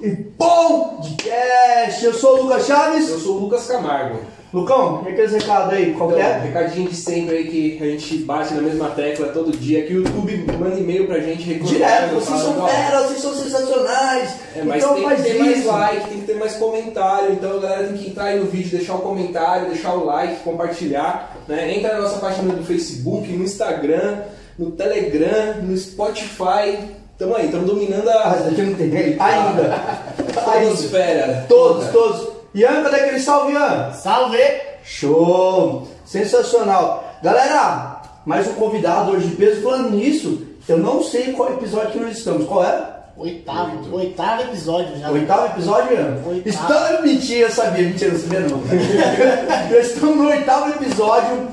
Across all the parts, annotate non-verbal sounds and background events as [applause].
e podcast. Eu sou o Lucas Chaves. Eu sou o Lucas Camargo. Lucão, e aqueles recados aí, qual Então, é? recadinho de sempre aí que a gente bate na mesma tecla todo dia, que o YouTube manda e-mail pra gente reclamando, Direto, vocês são ó, feras, vocês são sensacionais. É, mas então tem faz que ter mais isso. like, tem que ter mais comentário. Então a galera tem que entrar aí no vídeo, deixar o comentário, deixar o like, compartilhar. Né? Entra na nossa página do Facebook, no Instagram, no Telegram, no Spotify. Tamo aí, estamos dominando Ah, a esse daqui não tem ainda. Podosfera. Todos, todos. Ian, cadê aquele salve, Ian? Salve! Show! Sensacional. Galera, mais um convidado hoje de peso. Falando nisso, eu não sei qual episódio que nós estamos. Qual é? Oitavo, oitavo episódio já. Oitavo episódio, Ian? Oitavo. Estamos... [laughs] Mentira, eu sabia. Mentira, não sabia não. [laughs] Já estamos no oitavo episódio.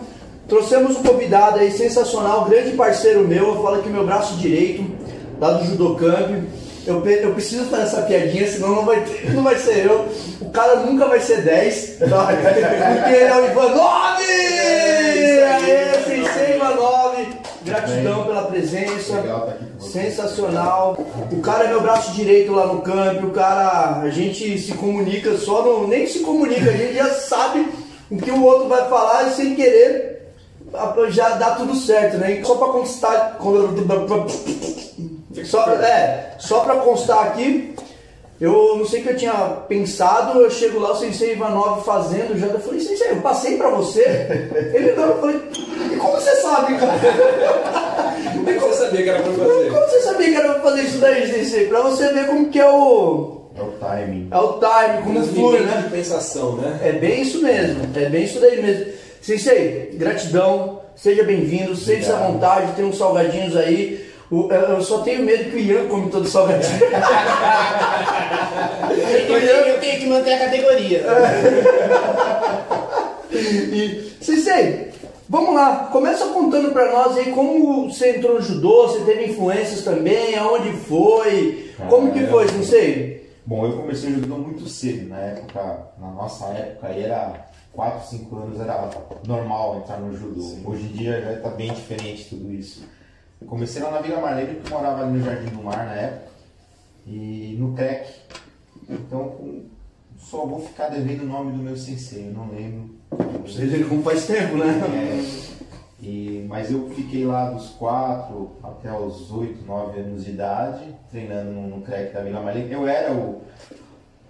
Trouxemos um convidado aí sensacional, grande parceiro meu. Eu falo aqui meu braço direito, lá do Judocamp. Eu, eu preciso fazer essa piadinha, senão não vai, ter- não vai ser eu. O cara nunca vai ser 10. tá? Porque ele é o Ivanove! Aê, Sensei Ivanove! Gratidão pela presença. Legal tá. Sensacional. O cara é meu braço direito lá no campo. O cara, a gente se comunica só no. Nem se comunica, a gente já sabe o que o outro vai falar e sem querer já dá tudo certo, né? Só pra constar. Só, é, só pra constar aqui. Eu não sei o que eu tinha pensado, eu chego lá, o Sensei Ivanov fazendo, já eu falei, Sensei, eu passei pra você? Ele não, eu falei, e como você sabe, cara? [laughs] Como é que você sabia que era pra fazer? Como você sabia que era pra fazer isso daí, Sensei? Pra você ver como que é o. É o timing. É o time, como flui, Movimento né? de pensação, né? É bem isso mesmo, é bem isso daí mesmo. Sensei, gratidão, seja bem-vindo, sente-se à vontade, tem uns salgadinhos aí. O- eu só tenho medo que o Ian come todo salgadinho. [laughs] Eu, tenho- eu tenho que manter a categoria. E, Sensei, vamos lá, começa contando pra nós aí como você entrou no judô, você teve influências também, aonde foi, como que foi, Sensei? Bom, eu comecei o judô muito cedo, na época, na nossa época aí era 4, 5 anos, era normal entrar no judô. Hoje em dia já está bem diferente tudo isso. Comecei lá na Vila Marlene, porque eu morava ali no Jardim do Mar na época, e no CREC. Então, com- só vou ficar devendo o nome do meu sensei, eu não lembro. Você vê como faz tempo, né? É, e, mas eu fiquei lá dos 4 até os 8, 9 anos de idade, treinando no, no CREC da Vila Marlene. Eu era o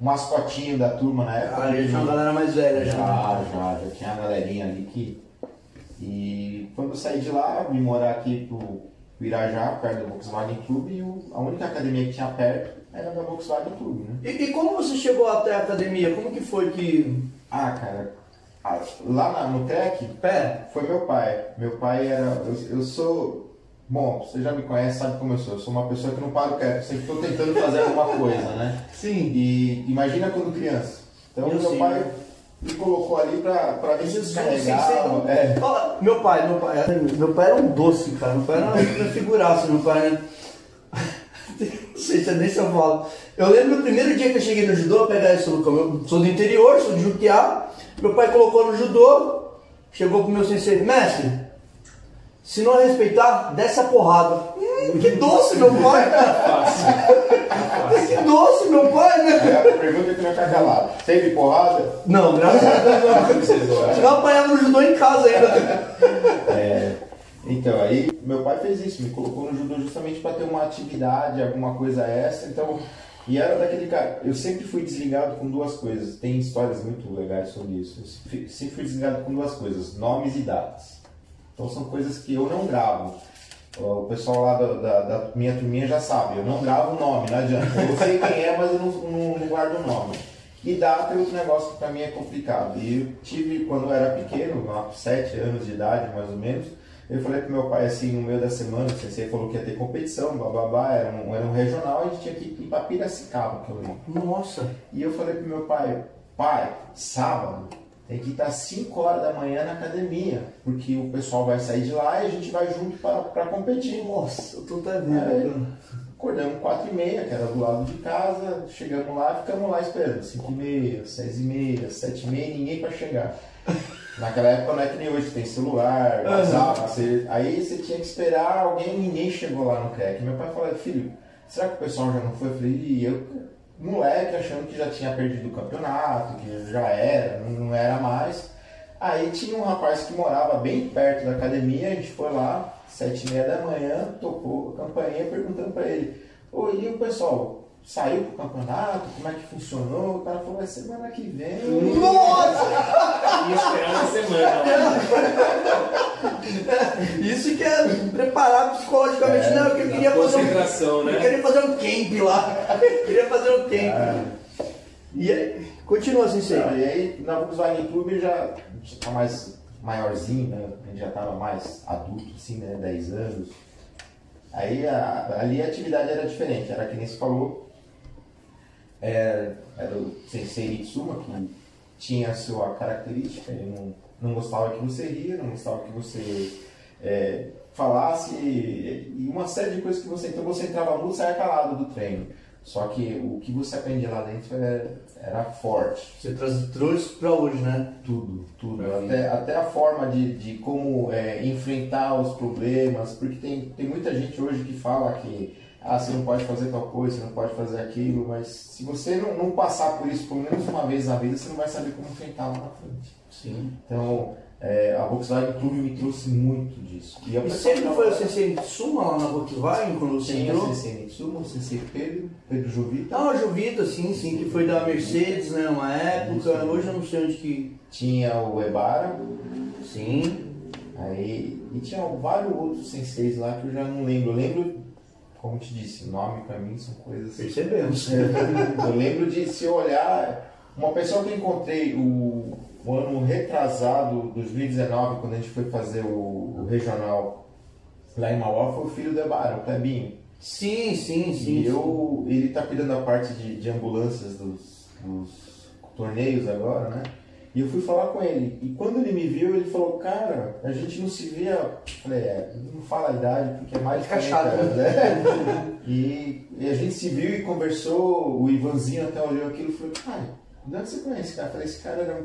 mascotinho da turma na época. Ah, já tinha uma galera mais velha já. Já, já, já tinha a galerinha ali que. E quando eu saí de lá, vim morar aqui pro, pro Irajá, perto do Volkswagen Clube, e o- a única academia que tinha perto era da Volkswagen Clube, né? E, e como você chegou até a academia? Como que foi que. Ah, cara, lá na- no CREC, Pera, Foi meu pai. Meu pai era. Eu, eu sou. Bom, você já me conhece, sabe como eu sou. Eu sou uma pessoa que não paro quieto, sempre estou tentando fazer alguma coisa, né? sim. E imagina quando criança. Então Eu meu sei, pai me colocou ali pra, pra ver se descarregava. É. Fala, meu pai, meu pai, meu pai era um doce, cara. Meu pai era uma figuraça, meu pai, né? [laughs] Não sei se é nem se eu falo. Eu lembro do primeiro dia que eu cheguei no judô, pegar isso, Lucão. Eu sou do interior, sou de Juquiá. Meu pai colocou no judô, chegou pro meu sensei, mestre, se não respeitar, desce a porrada. Hum, que doce, meu pai! [laughs] que doce, meu pai, né? Aí a pergunta é que não ia ficar calado. Teve porrada? Não, graças a Deus não. Eu apanhava no judô em casa ainda. É, então, aí meu pai fez isso, me colocou no judô justamente para ter uma atividade, alguma coisa extra. Então, e era daquele cara. Eu sempre fui desligado com duas coisas. Tem histórias muito legais sobre isso. Eu sempre- sempre fui desligado com duas coisas: nomes e datas. Então, são coisas que eu não gravo. O pessoal lá da, da- da minha turminha já sabe, eu não gravo o nome, não adianta. Eu sei quem é, mas eu não, não- não guardo o nome. E data é outro negócio que pra mim é complicado. E eu tive, quando eu era pequeno, com 7 anos de idade mais ou menos, eu falei pro meu pai assim, no meio da semana, o sensei falou que ia ter competição, bababá, era um, era um regional, a gente tinha que ir pra Piracicaba, que eu lembro. Nossa. E eu falei pro meu pai, pai, sábado tem que estar 5 horas da manhã na academia, porque o pessoal vai sair de lá e a gente vai junto para competir. Nossa, eu tô Aí, vendo. acordamos 4 e meia, que era do lado de casa, chegamos lá e ficamos lá esperando. 5 e meia, 6 e meia, 7 e meia, ninguém para chegar. [laughs] Naquela época não é que nem hoje, tem celular, WhatsApp, você- aí você tinha que esperar alguém, ninguém chegou lá no CREC. Meu pai falou, filho, será que o pessoal já não foi? Eu falei, e eu moleque achando que já tinha perdido o campeonato, que já era, não, era mais. Aí tinha um rapaz que morava bem perto da academia, a gente foi lá, sete e meia da manhã, tocou a campainha perguntando pra ele, ô, e o pessoal, saiu pro campeonato, como é que funcionou? O cara falou, é semana que vem. Nossa! E esperar uma semana. [laughs] Isso que é preparar psicologicamente. É, não, porque eu queria fazer um. Concentração, Eu né? queria fazer um camp lá. Eu [laughs] queria fazer um camp. Ah. E aí, continua assim. Não, e aí na Volkswagen Clube já já tá mais maiorzinho, né? A gente já tava mais adulto, assim, né? 10 anos. Aí a- ali a atividade era diferente, era que nem se falou, era, era o Sensei Itsuma, que tinha a sua característica, ele não, não gostava que você ria, não gostava que você é, falasse, e uma série de coisas que você. Então você entrava muito e saia calado do treino. Só que o que você aprendia lá dentro era, era forte. Você trouxe pra hoje, né? Tudo, tudo. Até, até a forma de, de como é, enfrentar os problemas, porque tem, tem muita gente hoje que fala que ah, você não pode fazer tal coisa, você não pode fazer aquilo, mas se você não, não passar por isso pelo menos uma vez na vida, você não vai saber como enfrentar lá na frente. Sim. Então, é, a Volkswagen Clube me trouxe muito disso. E pessoa sempre foi o Sensei Suma lá na Volkswagen quando você Sim, entrou? o Sensei Nitsuma, o Sensei Pedro, Pedro. Ah, o Jovita, sim, sim, que foi da Mercedes, né? Uma época. Isso. Hoje eu não sei onde que. Tinha o Ebara, Sim. Aí, e tinha vários outros senseis lá que eu já não lembro. Eu lembro, como te disse, nome pra mim são coisas. Percebemos. [laughs] eu lembro de se eu olhar. Uma pessoa que eu encontrei o, o ano retrasado, 2019, quando a gente foi fazer o, o regional lá em Mauá, foi o filho do Ebara, o Clebinho. Sim, sim, sim. E eu, ele tá cuidando da parte de, de ambulâncias dos, dos torneios agora, né? E eu fui falar com ele. E quando ele me viu, ele falou, cara, a gente não se via. Eu falei, é, não fala a idade, porque é mais de Fica 40 chato, né? [laughs] e, e a gente se viu e conversou, o Ivanzinho até olhou aquilo e falou, cara, de onde você conhece esse cara? Eu falei, esse cara era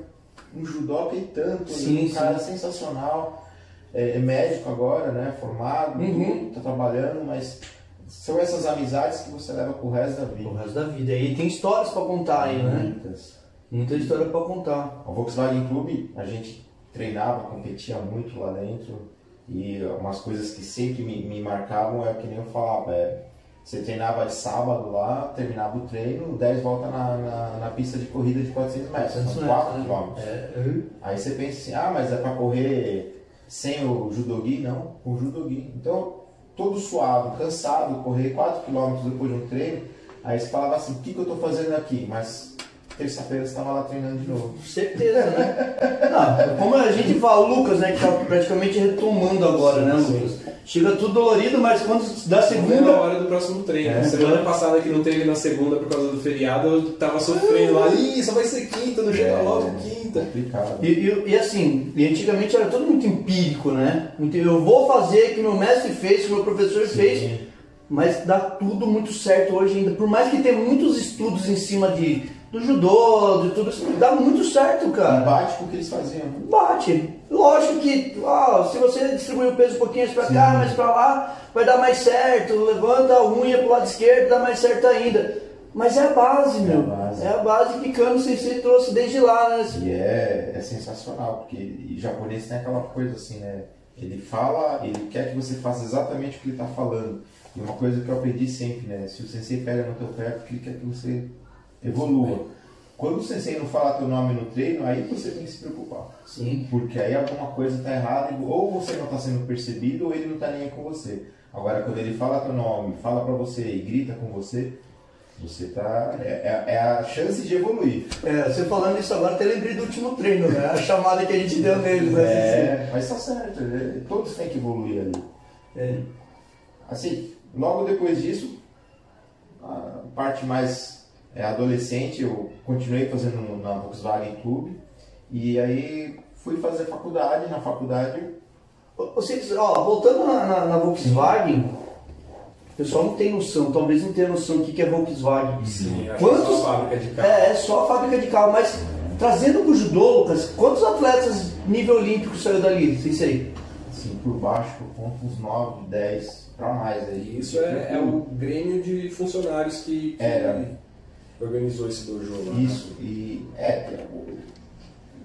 um, um judoca e tanto, Sim, um sim. cara sensacional. É, é médico agora, né? Formado, Uhum. tudo, tá trabalhando, mas são essas amizades que você leva pro resto da vida. resto da vida. E tem histórias pra contar aí, né? Muitas. Muita história pra contar. O Volkswagen Clube, a gente treinava, competia muito lá dentro e umas coisas que sempre me, me marcavam é o que nem eu falava, é, você treinava de sábado lá, terminava o treino, 10 voltas na, na, na pista de corrida de 400 metros, 400 são metros, 4 né? É. Aí você pensa assim, ah, mas é pra correr sem o judogi? Não, com o judogi. Então, todo suado, cansado, correr 4 km depois de um treino, aí você falava assim, o que, que eu tô fazendo aqui? Mas terça-feira você estava lá treinando de novo. Certeza, né? [laughs] Não, como a gente fala, o Lucas, né, que tá praticamente retomando agora, né, Lucas? Chega tudo dolorido, mas quando dá Segunda hora do próximo treino. É. Semana passada que não teve na segunda por causa do feriado, eu tava sofrendo lá. Ih, só vai ser quinta, não chega É. logo quinta. Complicado. E, e- e assim, e antigamente era tudo muito empírico, né? Eu vou fazer o que meu mestre fez, que meu professor fez, mas dá tudo muito certo hoje ainda. Por mais que tenha muitos estudos em cima de, do judô, de tudo isso, dá muito certo, cara. Bate com o que eles faziam. Bate. Lógico que, ó, se você distribuir o peso um pouquinho pra cá, mais pra lá, vai dar mais certo. Levanta a unha pro lado esquerdo, dá mais certo ainda. Mas é a base, meu. base. É a base que Kano Sensei trouxe desde lá, né? E é, é sensacional, porque japonês tem aquela coisa assim, né? Ele fala, ele quer que você faça exatamente o que ele está falando. E uma coisa que eu aprendi sempre, né? Se o sensei pega no teu pé, porque ele quer que você evolua. Quando o sensei não fala teu nome no treino, aí você tem que se preocupar. Sim. Porque aí alguma coisa está errada, ou você não está sendo percebido, ou ele não está nem aí com você. Agora, quando ele fala teu nome, fala para você e grita com você, você tá. É, é- é a chance de evoluir. É, você falando isso agora, até lembrei do último treino, né? A chamada que a gente deu neles, né? É, mas tá certo, é, todos têm que evoluir ali. É. Assim, logo depois disso, a parte mais adolescente, eu continuei fazendo na Volkswagen Clube e aí fui fazer faculdade. Na faculdade, Vocês, ó, voltando na, na- na Volkswagen, o pessoal não tem noção, talvez não tenha noção do que que é Volkswagen. Sim, Quantos- que só a fábrica de carro. É, é só a fábrica de carro, mas trazendo pro judô, Lucas, quantos atletas nível olímpico saiu dali? Sem sei. assim, por baixo, eu conto uns 9, 10 para mais aí. Isso é, é o grêmio de funcionários que, que Era. Organizou esse dojo lá. Isso, e é,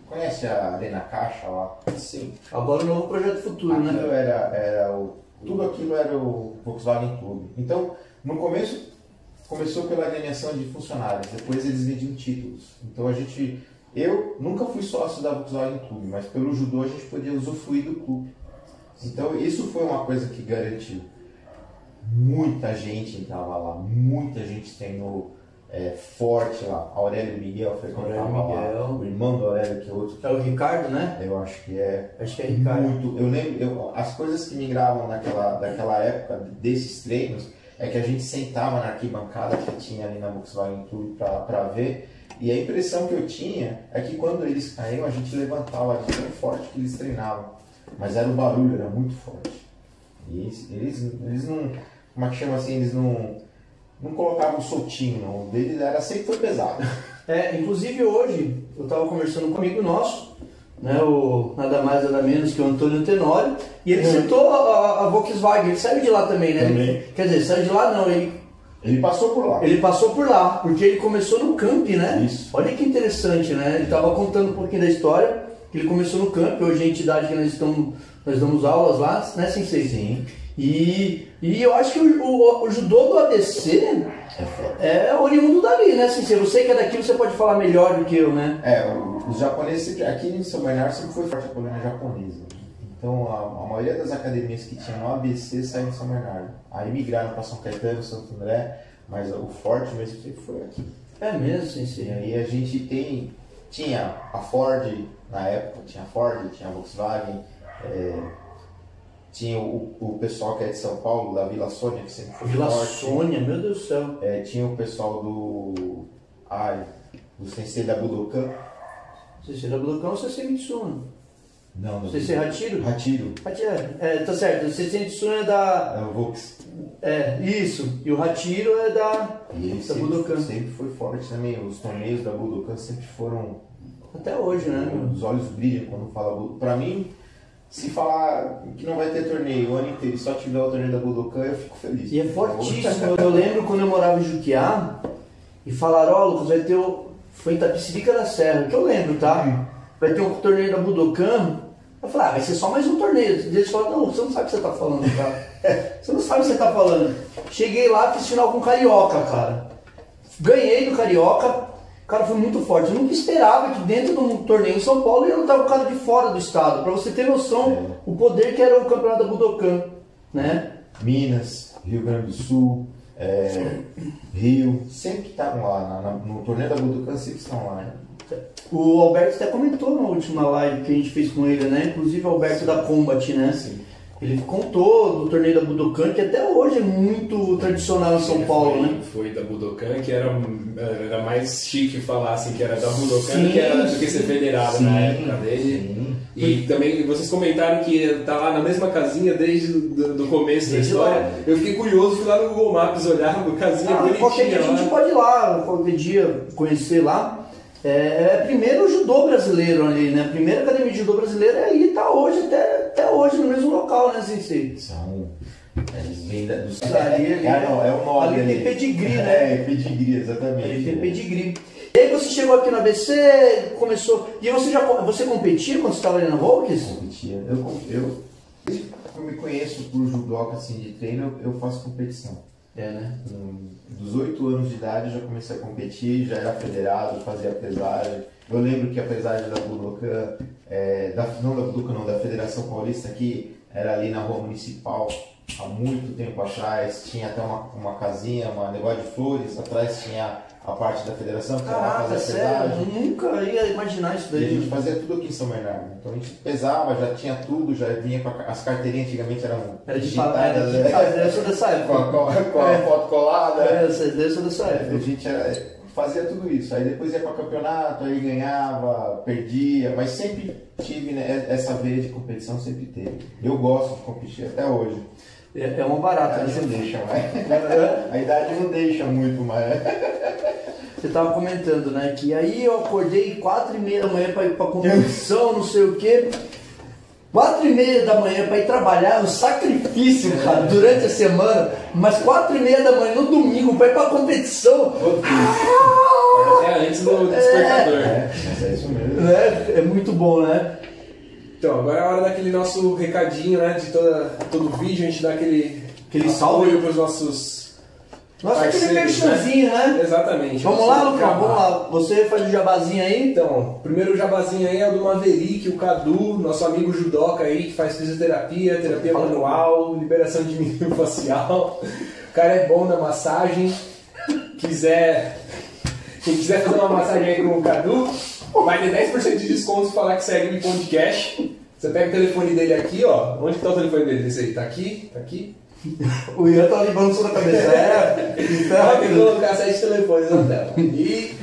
conhece a Arena Caixa lá? Sim. Agora o novo projeto futuro, Aquilo né? era, era o. Tudo aquilo era o Volkswagen Clube. Então, no começo, começou pela ganhação de funcionários, depois eles vendiam títulos. Então a gente. Eu nunca fui sócio da Volkswagen Clube, mas pelo judô a gente podia usufruir do clube. Então isso foi uma coisa que garantiu. Muita gente entrava lá, muita gente treinou é, forte lá. Aurélio Miguel frequentava Aurélio lá. Miguel. O irmão do Aurélio, que é outro É o Ricardo, né? eu acho que é Acho que é Ricardo. muito. Eu lembro, eu- as coisas que me gravam naquela, daquela época, desses treinos, é que a gente sentava na arquibancada que tinha ali na Volkswagen Clube para ver. E a impressão que eu tinha é que quando eles caíam, a gente levantava de tão forte que eles treinavam. Mas era o barulho, era muito forte. E eles, eles, eles não. Como é que chama assim? Eles não. Não colocavam soltinho, não. O deles era sempre foi pesado. É, inclusive hoje eu estava conversando com um amigo nosso, né, o nada mais nada menos que o Antônio Tenório, e ele citou a, a Volkswagen, ele saiu de lá também, né? Também. Quer dizer, saiu de lá não, ele, Ele passou por lá. ele passou por lá, porque ele começou no camp, né? Isso. Olha que interessante, né? Ele estava contando um pouquinho da história, que ele começou no camp, hoje é a entidade que nós estamos, nós damos aulas lá, né, Sensei? Sim. E, e eu acho que o, o- o judô do ABC É é oriundo dali, né, Sensei? Você que é daqui, você pode falar melhor do que eu, né? É, os japoneses aqui em São Bernardo sempre foi forte a colônia japonesa. Então a, a maioria das academias que tinha no ABC saiu de São Bernardo. Aí migraram para São Caetano, Santo André, mas o forte mesmo sempre foi aqui. É mesmo, E Sensei. aí a gente tem, tinha a Ford na época, tinha a Ford, tinha a Volkswagen, é, tinha o, o pessoal que é de São Paulo, da Vila Sônia, que sempre foi Vila forte. Sônia, meu Deus do céu. É, tinha o pessoal do. Ai, do Sensei da Budokan. Sensei da Blocão ou Sensei Mitsuna? Não, não. Sensei Hatiro? Hatiro. Hatiro, é, tá certo. O Sensei Mitsuna é da... É o Vox. É, isso. E o Hatiro é da... E ele Da sempre, Budokan. sempre foi forte também. Os torneios da Budokan sempre foram. Até hoje, né? Os olhos brilham quando fala Budokan. Pra mim, se falar que não vai ter torneio o ano inteiro e só tiver o torneio da Budokan, eu fico feliz. E é fortíssimo. Eu, lembro quando eu morava em Juquiá e falaram, ó, Lucas, vai ter o. Foi em Tapicirica da Serra, que eu lembro, tá? Vai ter um torneio da Budokan. Eu falei, ah, vai ser só mais um torneio. Eles falaram, não, você não sabe o que você tá falando, cara. [laughs] Você não sabe o que você tá falando. Cheguei lá, fiz final com Carioca, cara. Ganhei do Carioca. O cara foi muito forte. Eu nunca esperava que dentro de um torneio em São Paulo ia lutar o cara de fora do estado. Pra você ter noção, É. o poder que era o campeonato da Budokan, né? Minas, Rio Grande do Sul, é, Rio, sempre estavam lá. na- na- no torneio da Budokan sempre estão lá. Né? O Alberto até comentou na última live que a gente fez com ele, né? Inclusive o Alberto da Combat, né? Sim. Ele contou do torneio da Budokan, que até hoje é muito tradicional em São Paulo, foi, né? Foi da Budokan, que era, era mais chique falar assim, que era da Budokan Sim, do que, era, do que ser federado sim, na época dele. E também vocês comentaram que tá lá na mesma casinha desde do começo da Desde história. lá. Eu fiquei curioso, fui lá no Google Maps olhar a casinha Ah, qualquer dia a gente pode ir lá, qualquer dia conhecer lá. É, é primeiro o judô brasileiro ali, né? A primeira academia de judô brasileira é aí, tá hoje, até, até hoje, no mesmo local, né, Sensei? São. Eles vêm da, dos. Ali, ali, é, não, é o nome. ali tem pedigree, né? [laughs] É, pedigree, exatamente. Ele tem pedigree. E aí você chegou aqui no ABC, começou. E você já você competia quando você estava ali na Volks? Competia. Eu, eu, eu me conheço por judoca assim, de treino, eu, eu faço competição. É, né? Com- Dos 8 anos de idade eu já comecei a competir, já era federado, fazia pesagem. Eu lembro que a pesagem da Budokan, é, da, não da Budokan não, da Federação Paulista aqui, era ali na rua municipal, há muito tempo atrás, tinha até uma, uma casinha, um negócio de flores, atrás tinha a parte da federação, que era lá Caraca, fazer a sério, eu nunca ia imaginar isso E a gente daí. fazia tudo aqui em São Bernardo. Então a gente pesava, já tinha tudo, já vinha com a, as carteirinhas antigamente eram Era de falar, era digitadas, de né? fazer, eu sou dessa [laughs] com, a, época. com a- com a É. foto colada. É, eu sou dessa A época. gente era- fazia tudo isso. Aí depois ia para campeonato, aí ganhava, perdia, mas sempre tive né, essa veia de competição, sempre teve. Eu gosto de competir até hoje. É, é uma A barata, idade não né? deixa mais. [laughs] A idade não deixa muito mais. Você tava comentando, né? Que aí eu acordei quatro e meia da manhã pra ir pra competição, não sei o quê. Quatro e meia da manhã pra ir trabalhar, é um sacrifício, cara, durante a semana. Mas quatro e meia da manhã no domingo pra ir pra competição. Ah, apaga antes do despertador. É, é isso mesmo. Né? É muito bom, né? Então, agora é a hora daquele nosso recadinho, né? De toda, todo vídeo, a gente dá aquele, Aquele salve. apoio pros nossos. Nossa, aquele Parceiros, merchanzinho, né? Exatamente. Vamos lá, Lucão, vamos lá. Você faz o jabazinho aí. Então, o primeiro jabazinho aí é o do Maverick, o Cadu, nosso amigo judoca aí, que faz fisioterapia, terapia manual, liberação de mínimo [laughs] facial. O cara é bom na massagem. Quiser. Quem quiser fazer uma massagem aí com o Cadu, vai ter 10% de desconto se falar que segue o podcast. Você pega o telefone dele aqui, ó. Onde que tá o telefone dele? Esse aí, tá aqui? Tá aqui? [laughs] O Ian tá limpando o som da cabeça. É, Pode ferra colocar sete telefones na tela. E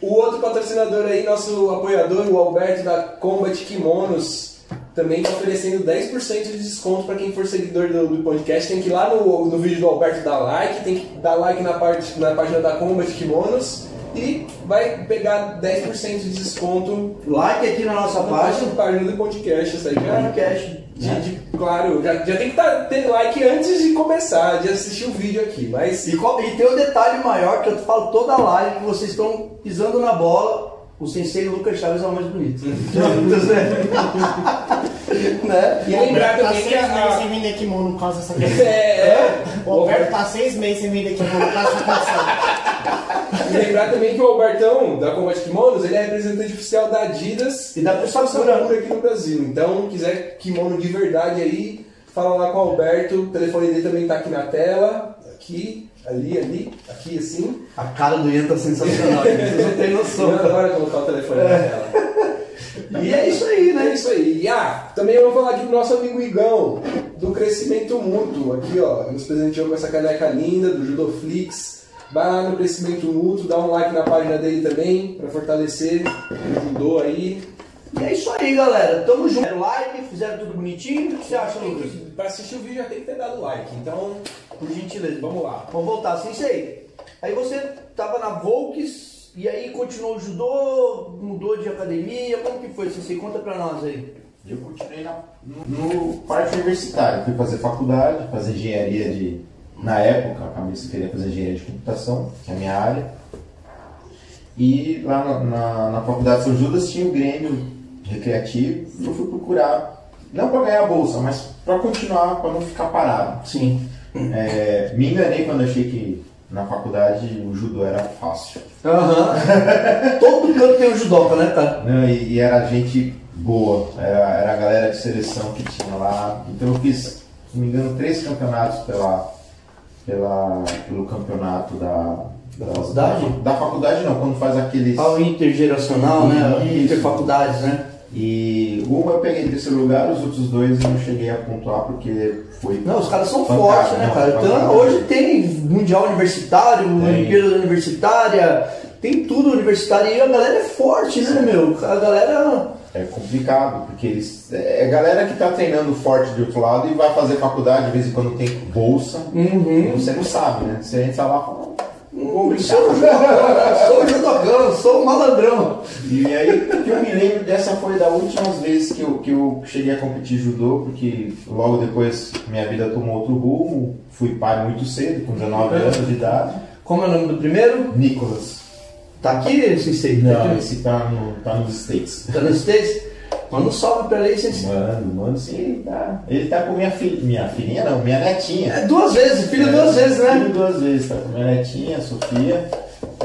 o outro patrocinador aí, nosso apoiador, o Alberto da Combat Kimonos, também está oferecendo 10% de desconto para quem for seguidor do, do podcast. Tem que ir lá no, no vídeo do Alberto dar like, tem que dar like na, parte, na página da Combat Kimonos e vai pegar 10% de desconto Like aqui na nossa na página, página. do podcast. Isso aí Podcast. De- de- claro, já, já tem que tá, ter like antes de começar, de assistir o vídeo aqui, mas E, e tem um detalhe maior que eu falo toda a live que vocês estão pisando na bola. O sensei Lucas Chaves é o mais bonito. [laughs] né? E lembrar tá também que seis a- meses sem vender kimono por causa dessa [laughs] questão. É, é. O Alberto tá seis meses sem vender kimono por causa dessa condição. E lembrar também que o Albertão, da Combat Kimonos, ele é representante oficial da Adidas E da Sakura Sakura. aqui no Brasil. Então, quiser kimono de verdade aí, fala lá com o Alberto. O telefone dele também tá aqui na tela. Aqui, ali, ali, aqui assim. A cara do Ian tá sensacional. Vocês não têm noção. Não, agora colocar o telefone na tela. E é isso aí, É né? isso aí. E ah, também eu vou falar aqui do nosso amigo Igão, do Crescimento Mútuo. Aqui, ó, nos presenteou com essa caneca linda do Judoflix. Vai lá no Crescimento Mútuo, dá um like na página dele também, pra fortalecer o judô aí. E é isso aí, galera. Tamo junto. Fizeram like, fizeram tudo bonitinho. O que você acha, Lucas? Pra assistir o vídeo já tem que ter dado like, então Por gentileza. vamos lá. Vamos voltar, sensei. Aí você tava na Volks e aí continuou o judô, mudou de academia. Como que foi, sensei? Conta pra nós aí. Eu continuei na, no, no parte universitária. Fui fazer faculdade, fazer engenharia de. Na época, a cabeça queria fazer engenharia de computação, que é a minha área. E lá na, na, na faculdade São Judas tinha o Grêmio Recreativo. e Eu fui procurar, não para ganhar a bolsa, mas para continuar, para não ficar parado. Sim. É, me enganei quando achei que na faculdade o judô era fácil. Aham. [laughs] Todo canto tem um judoca, né, cara? Não, e, e era gente boa, era, era a galera de seleção que tinha lá. Então eu fiz, se não me engano, três campeonatos pela, pela, pelo campeonato da, Da faculdade? Da, faculdade não, quando faz aqueles. Ao intergeracional, né? Isso. Interfaculdades, né? E uma eu peguei em terceiro lugar, os outros dois eu não cheguei a pontuar porque foi. Não, os caras são fortes, né, não, cara? Então, hoje tem Mundial Universitário, Tem. Olimpíada Universitária, tem tudo universitário e a galera é forte, né, meu? A galera. É complicado, porque eles. É galera que tá treinando forte de outro lado e vai fazer faculdade, de vez em quando tem bolsa. Uhum. Você não sabe, né? Você entra lá e fala. Hum, sou sou o judocão, sou malandrão. E aí, que eu me lembro dessa foi da últimas vezes que eu, que eu cheguei a competir judô, porque logo depois minha vida tomou outro rumo. Fui pai muito cedo, com 19 anos de idade. Como é o nome do primeiro? Nicolas. Tá aqui, Sensei? Tá Não, aqui? esse tá, no, tá nos States. Tá nos States? Manda um salve pra ele, Sensei. Mano, mano, sim, ele tá. Ele tá com minha filha. Minha filhinha não, minha netinha. É duas vezes, filho duas vezes, né? Filho duas vezes, tá com minha netinha, Sofia.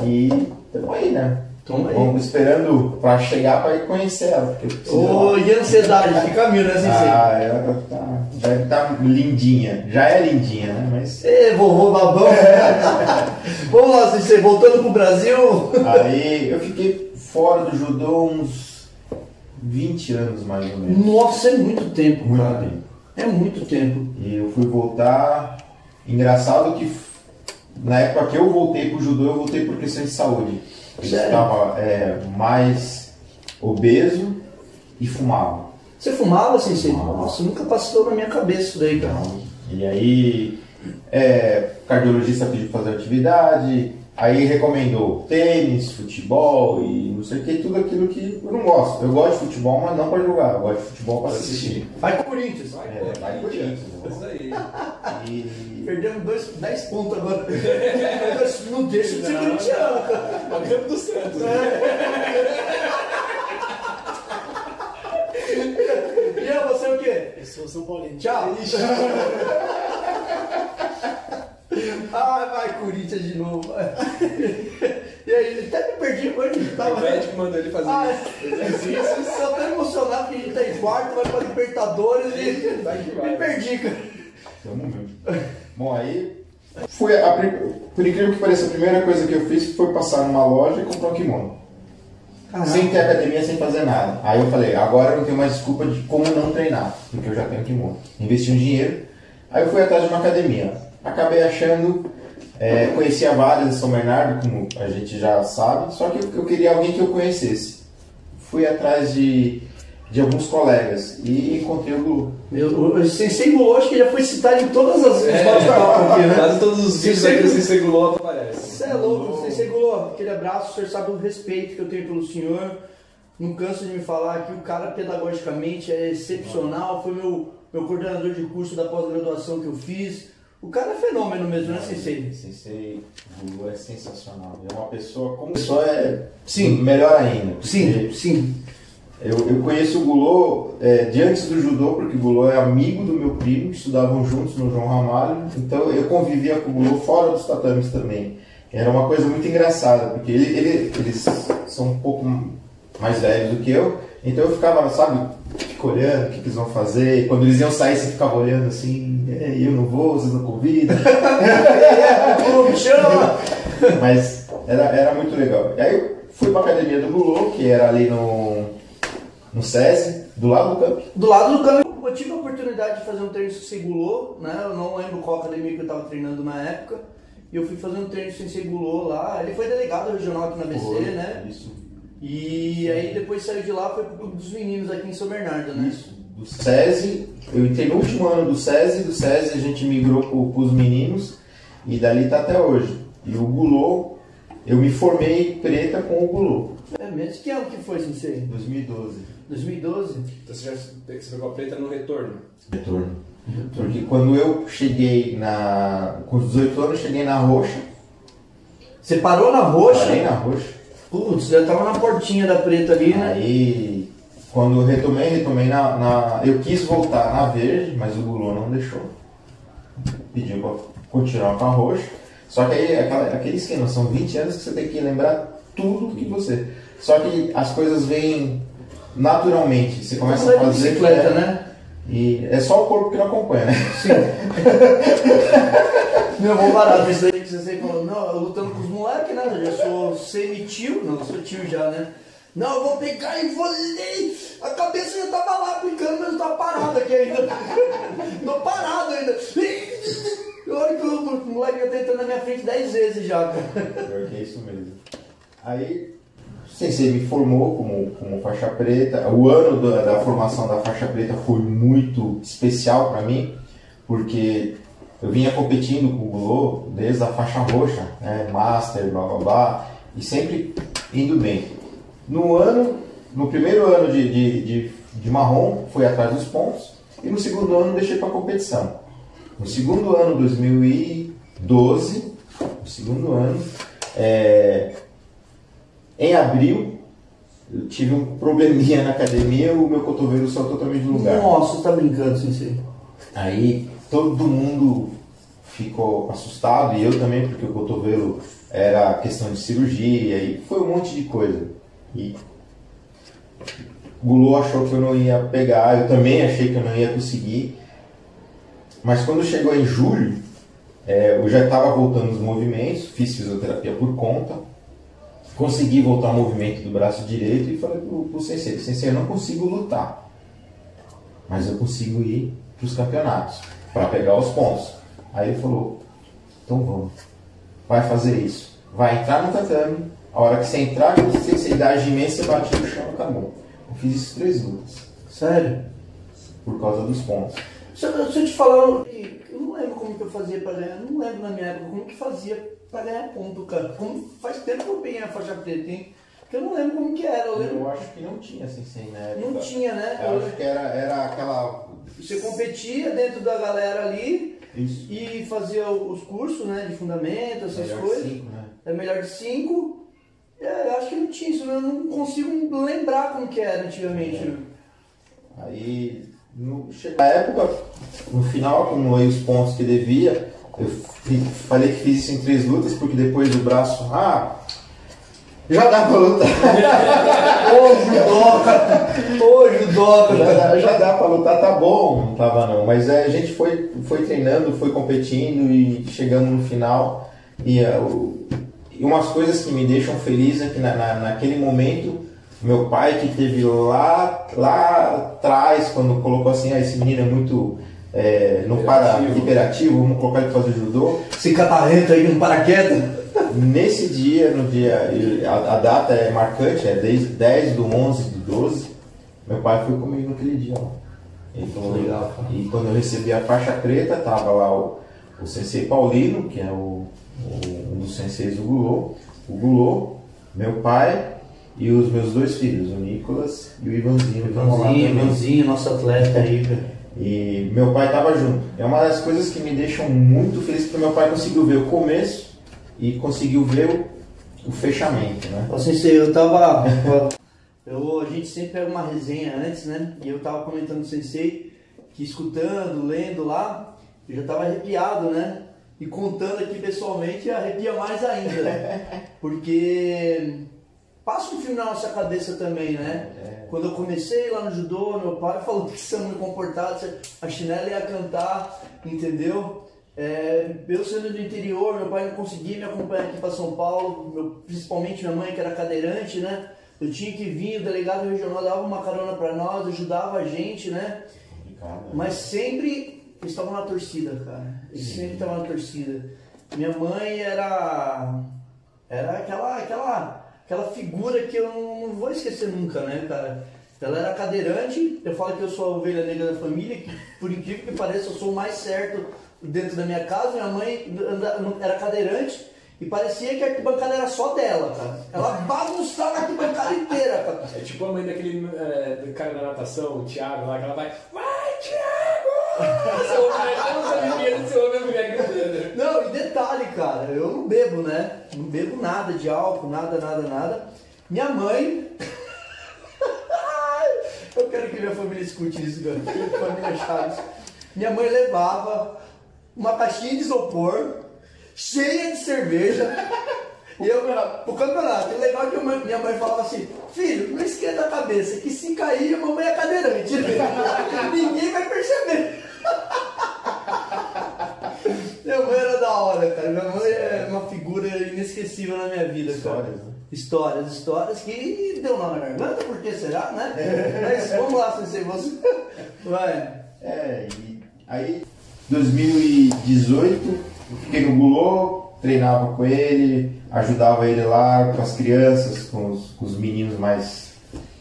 E tamo aí, né? Tamo aí. Vamos esperando pra chegar pra ir conhecer ela. Ô, e a ansiedade, fica mil, né, Sensei? Ah, ela tá, já tá lindinha. Já é lindinha, né? Mas Ê, vovô babão. [laughs] Vamos lá, Sensei, voltando pro Brasil. aí eu fiquei fora do judô uns 20 anos mais ou menos. Nossa, é muito tempo, Muito cara. tempo. É muito tempo. E eu fui voltar. Engraçado que na época que eu voltei pro judô, eu voltei por questão de saúde. Eu Sério? estava é, mais obeso e fumava. Você fumava, Sensei? Fumava. Nossa, nunca passou na minha cabeça isso daí, cara. E aí, é, o cardiologista pediu fazer atividade, Aí recomendou tênis, futebol e não sei o que, tudo aquilo que eu não gosto. Eu gosto de futebol, mas não para jogar. Eu gosto de futebol para assistir. Vai Corinthians. Vai, É, vai Corinthians. Isso aí. E Perdemos dois, 10 pontos agora. [laughs] não deixa de ser corintiano, Campo do Santos. E [laughs] eu, você é o quê? Eu sou São Paulino. Tchau. Ai, [laughs] vai Corinthians de novo. [laughs] E aí, até me perdi onde O tava. médico mandou ele fazer Ah, isso. exercício, só tô emocionado que a gente tá em quarto, vai pra Libertadores e Vai que vai. me perdi, cara. Tamo junto. Bom, aí foi a, por incrível que pareça, a primeira coisa que eu fiz foi passar numa loja e comprar um kimono. Sem ter academia, sem fazer nada. Aí eu falei, agora eu não tenho mais desculpa de como não treinar, porque eu já tenho kimono. Investi um dinheiro, aí eu fui atrás de uma academia. Acabei achando, é, conhecia várias em São Bernardo, como a gente já sabe, só que eu queria alguém que eu conhecesse. Fui atrás de, de alguns colegas e encontrei o Gulu. Meu, o Sensei Gulô acho que já foi citado em todas as É, [laughs] né? Quase todos os vídeos Sensei- aqui se regulou aparece. Você é louco, Sensei Gulô, aquele abraço, o senhor sabe o respeito que eu tenho pelo senhor. Não canso de me falar que o cara pedagogicamente é excepcional, foi meu, meu coordenador de curso da pós-graduação que eu fiz. O cara é fenômeno mesmo, né, Sensei? Sensei Gulu é sensacional. É uma pessoa, como pessoa é Sim. melhor ainda. Sim, sim. Eu, eu conheço o Gulô é, de antes do judô, porque o Gulô é amigo do meu primo, estudavam juntos no João Ramalho, então eu convivia com o Gulô fora dos tatames também. Era uma coisa muito engraçada, porque ele, ele- eles são um pouco mais velhos do que eu, então eu ficava, sabe, fico olhando o que, que eles vão fazer, e quando eles iam sair você ficava olhando assim, "É, eu não vou, vocês não convidam. [laughs] Pô, me chama! Mas era, era muito legal. E aí eu fui pra academia do Gulô, que era ali no, no SESI, do lado do campo. Do lado do câmbio, eu tive a oportunidade de fazer um treino Sensei Gulô, né? Eu não lembro qual academia que eu estava treinando na época. E eu fui fazer um treino Sensei Gulô lá. Ele foi delegado regional aqui na BC, né? Isso. E aí depois saiu de lá foi pro Clube dos Meninos aqui em São Bernardo, né? Isso. Do SESI, eu entrei no último ano do SESI, do SESI a gente migrou para os meninos e dali tá até hoje. E o Gulô, eu me formei preta com o Gulô, É mesmo? Que ano que foi, Sensei? 2012. 2012? Então você já você pegou a preta no retorno. Retorno. Porque quando eu cheguei na. Com os 18 anos, cheguei na roxa. Você parou na roxa? Parei na roxa. Putz, já tava na portinha da preta ali, né? Aí, quando eu retomei, retomei na, na- Eu quis voltar na verde, mas o Gulô não deixou. Pediu pra continuar com a roxa. Só que aí, aquela- aquele esquema, são 20 anos que você tem que lembrar tudo que você. Só que as coisas vêm naturalmente. Você começa Você a fazer. bicicleta, é, né? E é só o corpo que não acompanha, né? Sim. [laughs] Meu, vou parar isso daí que você sempre falou, não, eu lutando com os moleques, né? Eu já sou semi-tio, não, eu sou tio já, né? Não, eu vou pegar e vou ler. A cabeça já tava lá aplicando, mas eu tava parado aqui ainda. [laughs] Tô parado ainda. [laughs] Olha que o moleque já tá entrando na minha frente 10 vezes já, cara. Pior que é isso mesmo. Aí, Sensei me formou como, como faixa preta. O ano da, da formação da faixa preta foi muito especial para mim, porque eu vinha competindo com o Gulô desde a faixa roxa, né, Master, blá blá blá, e sempre indo bem. No ano, no primeiro ano de, de, de, de marrom, fui atrás dos pontos, e no segundo ano deixei para competição. No segundo ano, 2012, no segundo ano, é, em abril, eu tive um probleminha na academia, o meu cotovelo saiu totalmente do lugar. Nossa, você tá brincando, sensei. Aí todo mundo ficou assustado, e eu também, porque o cotovelo era questão de cirurgia, e foi um monte de coisa. E o achou que eu não ia pegar, eu também achei que eu não ia conseguir. Mas quando chegou em julho, é, eu já estava voltando os movimentos, fiz fisioterapia por conta, consegui voltar ao movimento do braço direito e falei pro, pro sensei, sensei, eu não consigo lutar, mas eu consigo ir para os campeonatos, para pegar os pontos. Aí ele falou, então vamos, vai fazer isso, vai entrar no tatame, a hora que você entrar, com sensibilidade imensa, você bate no chão e acabou. Eu fiz isso três lutas, Sério? por causa dos pontos. Se eu, se eu te falar, eu não lembro como que eu fazia pra ganhar, eu não lembro na minha época como que fazia pra ganhar ponto, cara. Como faz tempo que eu peguei a faixa preta, hein? Porque eu não lembro como que era, eu lembro. Eu acho que não tinha sensei na época. Não tinha, né? Eu acho que era, era aquela. Você competia dentro da galera ali Isso. e fazia os cursos, né? De fundamento, essas Melhor coisas. cinco, né? É melhor de cinco. É, eu acho que não tinha isso, eu não consigo lembrar como que era antigamente. né? Aí, no, na época, no final, acumulei os pontos que devia. Eu falei que fiz isso em três lutas, porque depois do braço, ah, já dá pra lutar. [laughs] Ô, judoca! Ô, judoca! Já dá, já dá pra lutar, tá bom. Não tava não. Mas é, a gente foi, foi treinando, foi competindo e chegando no final. E, é, e umas coisas que me deixam feliz é que na, na- naquele momento, meu pai que teve lá, lá atrás, quando colocou assim, ah, esse menino é muito. É, não para hiperativo, vamos colocar ele fazer judô. Esse catarrento aí no paraquedas. [laughs] Nesse dia, no dia, a, a data é marcante, é 10, 10 do 11 do 12, meu pai foi comigo naquele dia lá. Então, Legal. E quando eu recebi a faixa preta, tava lá o, o sensei Paulino, que é o, o- um dos senseis do Gulô, o Gulô, meu pai e os meus dois filhos, o Nicolas e o Ivanzinho. lá Ivanzinho, também. Ivanzinho, nosso atleta aí, velho. E meu pai estava junto. É uma das coisas que me deixam muito feliz porque meu pai conseguiu ver o começo e conseguiu ver o, o fechamento, né? Sensei, eu tava. [laughs] Eu, a gente sempre pega uma resenha antes, né? E eu tava comentando com o Sensei que escutando, lendo lá, eu já tava arrepiado, né? E contando aqui pessoalmente, arrepia mais ainda. né? [laughs] Porque passa um filme na nossa cabeça também, né? Quando eu comecei lá no judô, meu pai falou que muito comportado, você- a chinela ia cantar, entendeu? É, eu sendo do interior, meu pai não conseguia me acompanhar aqui para São Paulo, meu- principalmente minha mãe que era cadeirante, né? Eu tinha que vir, o delegado regional dava uma carona para nós, ajudava a gente, né? Mas sempre eles estavam na torcida, cara. Eles sempre estavam na torcida. Minha mãe era. Era aquela, aquela, aquela figura que eu não, não vou esquecer nunca, né, cara? Ela era cadeirante, eu falo que eu sou a ovelha negra da família, que por incrível que pareça, eu sou o mais certo dentro da minha casa. Minha mãe era cadeirante e parecia que a arquibancada era só dela, cara. Ela bagunçava a arquibancada inteira, cara. É tipo a mãe daquele é, cara da natação, o Thiago, lá que ela vai. Vai, Thiago! Né? Como você vivia, você detalhe, cara, eu não bebo, né? Não bebo nada de álcool, nada, nada, nada. Minha mãe. [laughs] eu quero que minha família escute isso, cara. Família Chaves. Minha mãe levava uma caixinha de isopor cheia de cerveja. [laughs] E eu, pro campeonato, o legal que minha mãe falava assim, filho, não esquenta a cabeça, que se cair, a mamãe é cadeirante. [laughs] Ninguém vai perceber. Cara. Minha mãe é uma figura inesquecível na minha vida, cara. Histórias, né? Histórias, histórias que deu nó na garganta, por que será, né? Mas vamos lá, Sensei, você. Vai. É, e aí 2018 eu fiquei no Gulô, treinava com ele, ajudava ele lá com as crianças, com os, com os meninos mais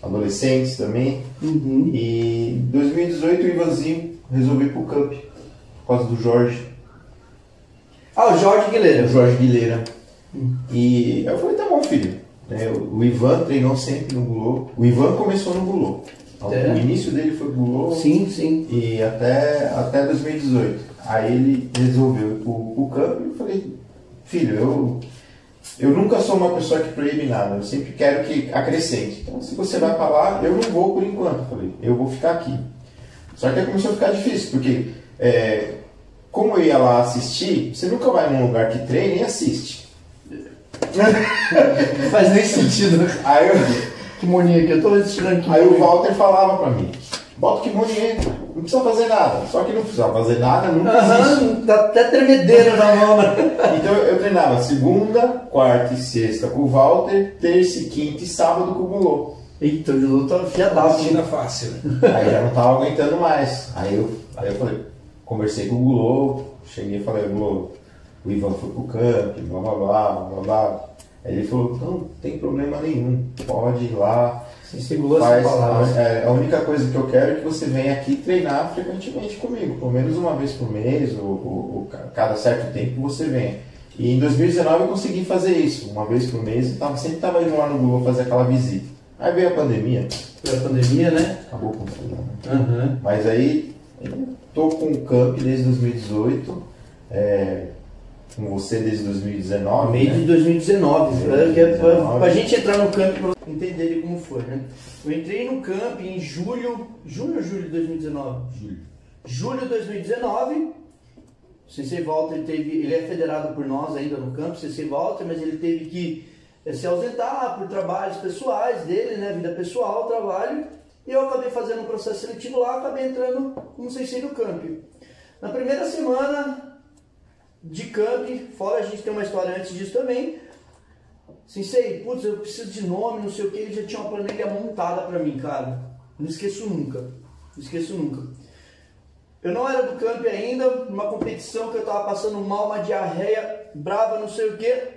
adolescentes também. Uhum. E em 2018 o Ivanzinho resolveu ir pro camp por causa do Jorge, Ah, o Jorge o Guilherme. Jorge Guilheira. E eu falei, tá bom filho. É, o o Ivan treinou sempre no Gulô. O Ivan começou no Gulô. É. O início dele foi Gulô. Sim, sim. E até, até 2018. Aí ele resolveu pro, pro campo e eu falei, filho, eu, eu nunca sou uma pessoa que proíbe nada, eu sempre quero que acrescente. Então se você vai pra lá, eu não vou por enquanto. Eu falei, eu vou ficar aqui. Só que aí começou a ficar difícil, porque é, como eu ia lá assistir, você nunca vai num lugar que treina e assiste. Não [laughs] faz nem sentido. né? Aí, eu, Que moninho aqui, eu tô tirando aqui. aí o Walter falava pra mim, bota o kimono e entra, não precisa fazer nada. Só que não precisa fazer nada, nunca existe. Aham, dá até tremedeira na mão, né? [laughs] Então eu treinava segunda, quarta e sexta com o Walter, terça e quinta e sábado com o Gulô. Eita, o Judô tá fiadaço. Rotina fácil. Aí já não tava aguentando mais. Aí eu, aí eu falei, conversei com o Gulô, cheguei e falei, Gulô, o Ivan foi pro camp, blá blá blá, blá blá. Aí ele falou, não, não tem problema nenhum, pode ir lá. Segurou essa Faz, palavra. é, a única coisa que eu quero é que você venha aqui treinar frequentemente comigo, pelo menos uma vez por mês, ou, ou- ou ca- cada certo tempo você venha. E em 2019 eu consegui fazer isso, uma vez por mês, eu tava, sempre estava indo lá no Google fazer aquela visita. Aí veio a pandemia, Foi a pandemia, né? acabou com tudo. né? Aham. Mas aí, tô com o Camp desde 2018, é, com você desde 2019. Meio né? de 2019, Meio né? de Que é pra, 2019. pra gente entrar no camp pra entender como foi, né? Eu entrei no camp em julho, junho ou julho de 2019? Júlio. Julho de 2019, o Sensei Walter teve, ele é federado por nós ainda no campo, Sensei Walter, mas ele teve que eh, se ausentar por trabalhos pessoais dele, né, vida pessoal, trabalho, e eu acabei fazendo um processo seletivo lá, acabei entrando como Sensei do camp. Na primeira semana de camp, fora a gente tem uma história antes disso também, Sensei, putz, eu preciso de nome, não sei o que, ele já tinha uma planilha montada pra mim, cara. Não esqueço nunca, não esqueço nunca. Eu não era do camp ainda, numa competição que eu tava passando mal, uma diarreia brava, não sei o que.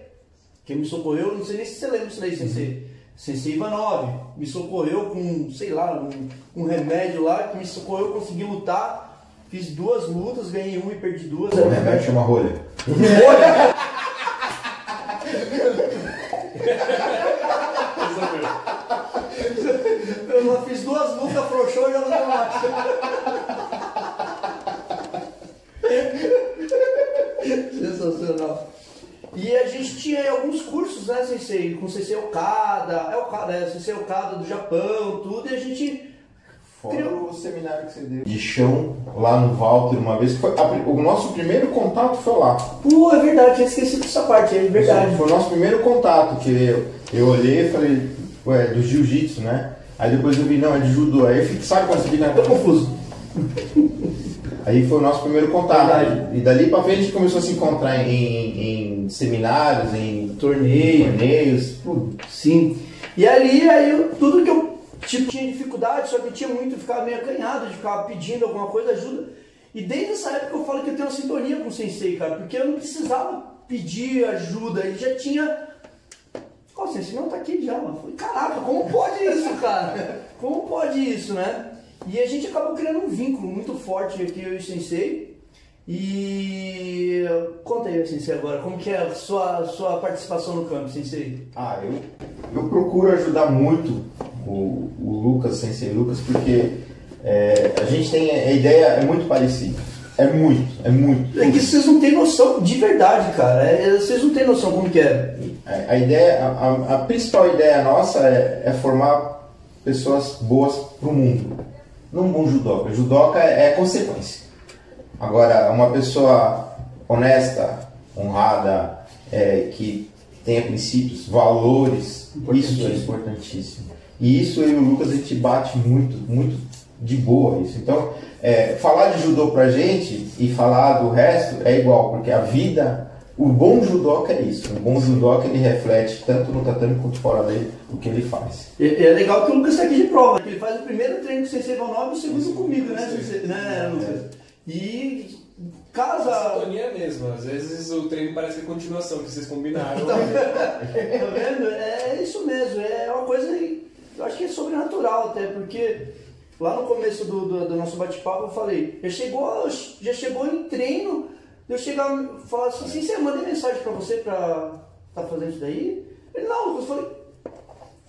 Quem me socorreu, não sei nem se você lembra isso daí, Sensei. Sensei Ivanov me socorreu com, sei lá, um, um remédio lá que me socorreu, consegui lutar. Fiz duas lutas, ganhei uma e perdi duas. O remédio chama rolha. [laughs] Eu não fiz duas lutas, afrouxou e já não deu mais. Sensacional. E a gente tinha aí alguns cursos, né, Sensei? Com Sensei Okada, é Okada, é Sensei Okada do Japão, tudo, e a gente. Fora Criou. o seminário que você deu. De chão, lá no Walter, uma vez. que Foi, a o nosso primeiro contato foi lá. Pô, é verdade, tinha esquecido dessa parte, é verdade. Foi o nosso primeiro contato, que eu, eu olhei e falei, ué, do jiu-jitsu, né? Aí depois eu vi, não, é de judô. Aí eu fiquei, sabe quando você fica Tô confuso. [laughs] Aí foi o nosso primeiro contato. Verdade. E dali pra frente a gente começou a se encontrar em, em- em seminários, em Torneio. torneios, tudo. Sim. E ali, aí, eu- tudo que eu tipo, tinha dificuldade, só que tinha muito, ficava meio acanhado de ficar pedindo alguma coisa, ajuda. E desde essa época eu falo que eu tenho uma sintonia com o sensei, cara, porque eu não precisava pedir ajuda, ele já tinha. Ó, o sensei não tá aqui já, mano. Caraca, como pode isso, cara? Como pode isso, né? E a gente acabou criando um vínculo muito forte aqui, eu e o sensei. E conta aí, Sensei, agora, como que é a sua, sua participação no campo, Sensei? Ah, eu, eu procuro ajudar muito o, o Lucas, Sensei Lucas, porque é, a gente tem a ideia é muito parecida. É muito, é muito. É que vocês não têm noção de verdade, cara. É, vocês não têm noção como que é. A, a ideia, a, a- principal ideia nossa é, é formar pessoas boas para o mundo. Não um bom judoca. Judoca é, é consequência. Agora, uma pessoa honesta, honrada, é, que tenha princípios, valores, isso é importantíssimo. E isso eu e o Lucas a gente bate muito, muito de boa isso. Então, é, falar de judô pra gente e falar do resto é igual, porque a vida, o bom judoca é isso. O bom judoca ele reflete tanto no tatame quanto fora dele o que ele faz. E- É legal que o Lucas tá aqui de prova. que Ele faz o primeiro treino com o Sensei Valnova e o segundo comigo, né? Né, Lucas? E A casa. sintonia é a mesma. Às vezes o treino parece que é continuação, que vocês combinaram. [laughs] Tá vendo? É isso mesmo. É uma coisa. Eu acho que é sobrenatural até, porque lá no começo do, do, do nosso bate-papo eu falei, já chegou, já chegou em treino, eu chegar falar assim, eu mandei mensagem pra você pra tá fazendo isso daí? Ele, não, eu falei,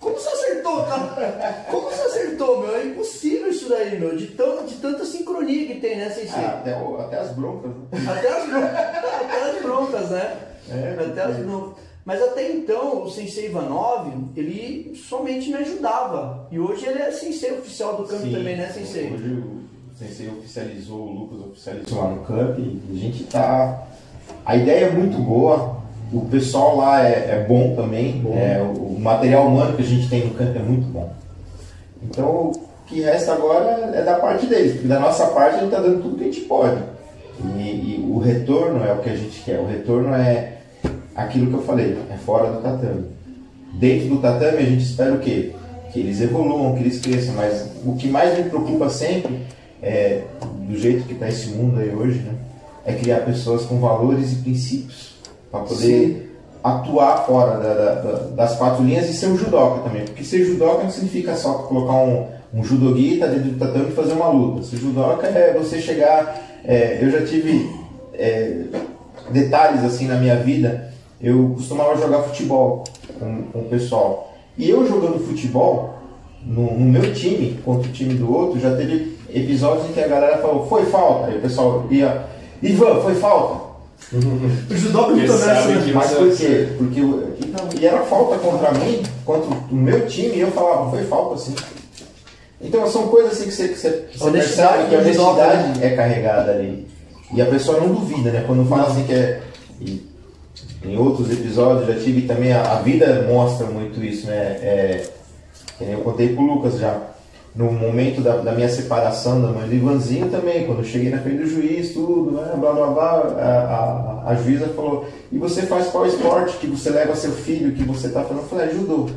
como você acertou, cara? Como você acertou, meu? É impossível isso daí, meu. De, tão, de tanta sincronia que tem, né, Sensei? Ah, até, até as broncas. Né? Até as, bron- até as broncas, né? É, até as broncas. Mas até então, o Sensei Ivanov, ele somente me ajudava. E hoje ele é Sensei oficial do campo Sim. também, né, Sensei? Hoje o Sensei oficializou, o Lucas oficializou lá no camp e a gente tá. A ideia é muito boa, o pessoal lá é, é bom também, Bom. é, o, material humano que a gente tem no camp é muito bom. Então o que resta agora é da parte deles, porque da nossa parte a gente está dando tudo que a gente pode. E, e o retorno é o que a gente quer, o retorno é aquilo que eu falei, é fora do tatame. Dentro do tatame a gente espera o quê? Que eles evoluam, que eles cresçam, mas o que mais me preocupa sempre é, do jeito que está esse mundo aí hoje, né? É criar pessoas com valores e princípios para poder atuar fora da- da- das quatro linhas e ser um judoca também. Porque ser judoca não significa só colocar um, um judoguita dentro do tatame e fazer uma luta. Ser judoca é você chegar. é, eu já tive é, detalhes assim na minha vida eu costumava jogar futebol com, com o pessoal. E eu jogando futebol, no, no meu time, contra o time do outro, já teve episódios em que a galera falou, foi falta. Aí o pessoal ia, Ivan, foi falta. O judô Porque muito sabe né? que- Mas por quê? Porque eu- e e era falta contra mim, contra o meu time, e eu falava, foi falta sim. Então são coisas assim que você, que você, que você Honestidade que a honestidade é carregada ali. E a pessoa não duvida, né? Quando fala assim que é. e em outros episódios já tive também, a, a vida mostra muito isso, né? É, que nem eu contei pro Lucas já. No momento da, da minha separação da mãe do Ivanzinho também, quando eu cheguei na frente do juiz, tudo, né, blá blá blá, a, a, a juíza falou, e você faz qual esporte que você leva seu filho, que você tá fazendo? Eu falei, é judô.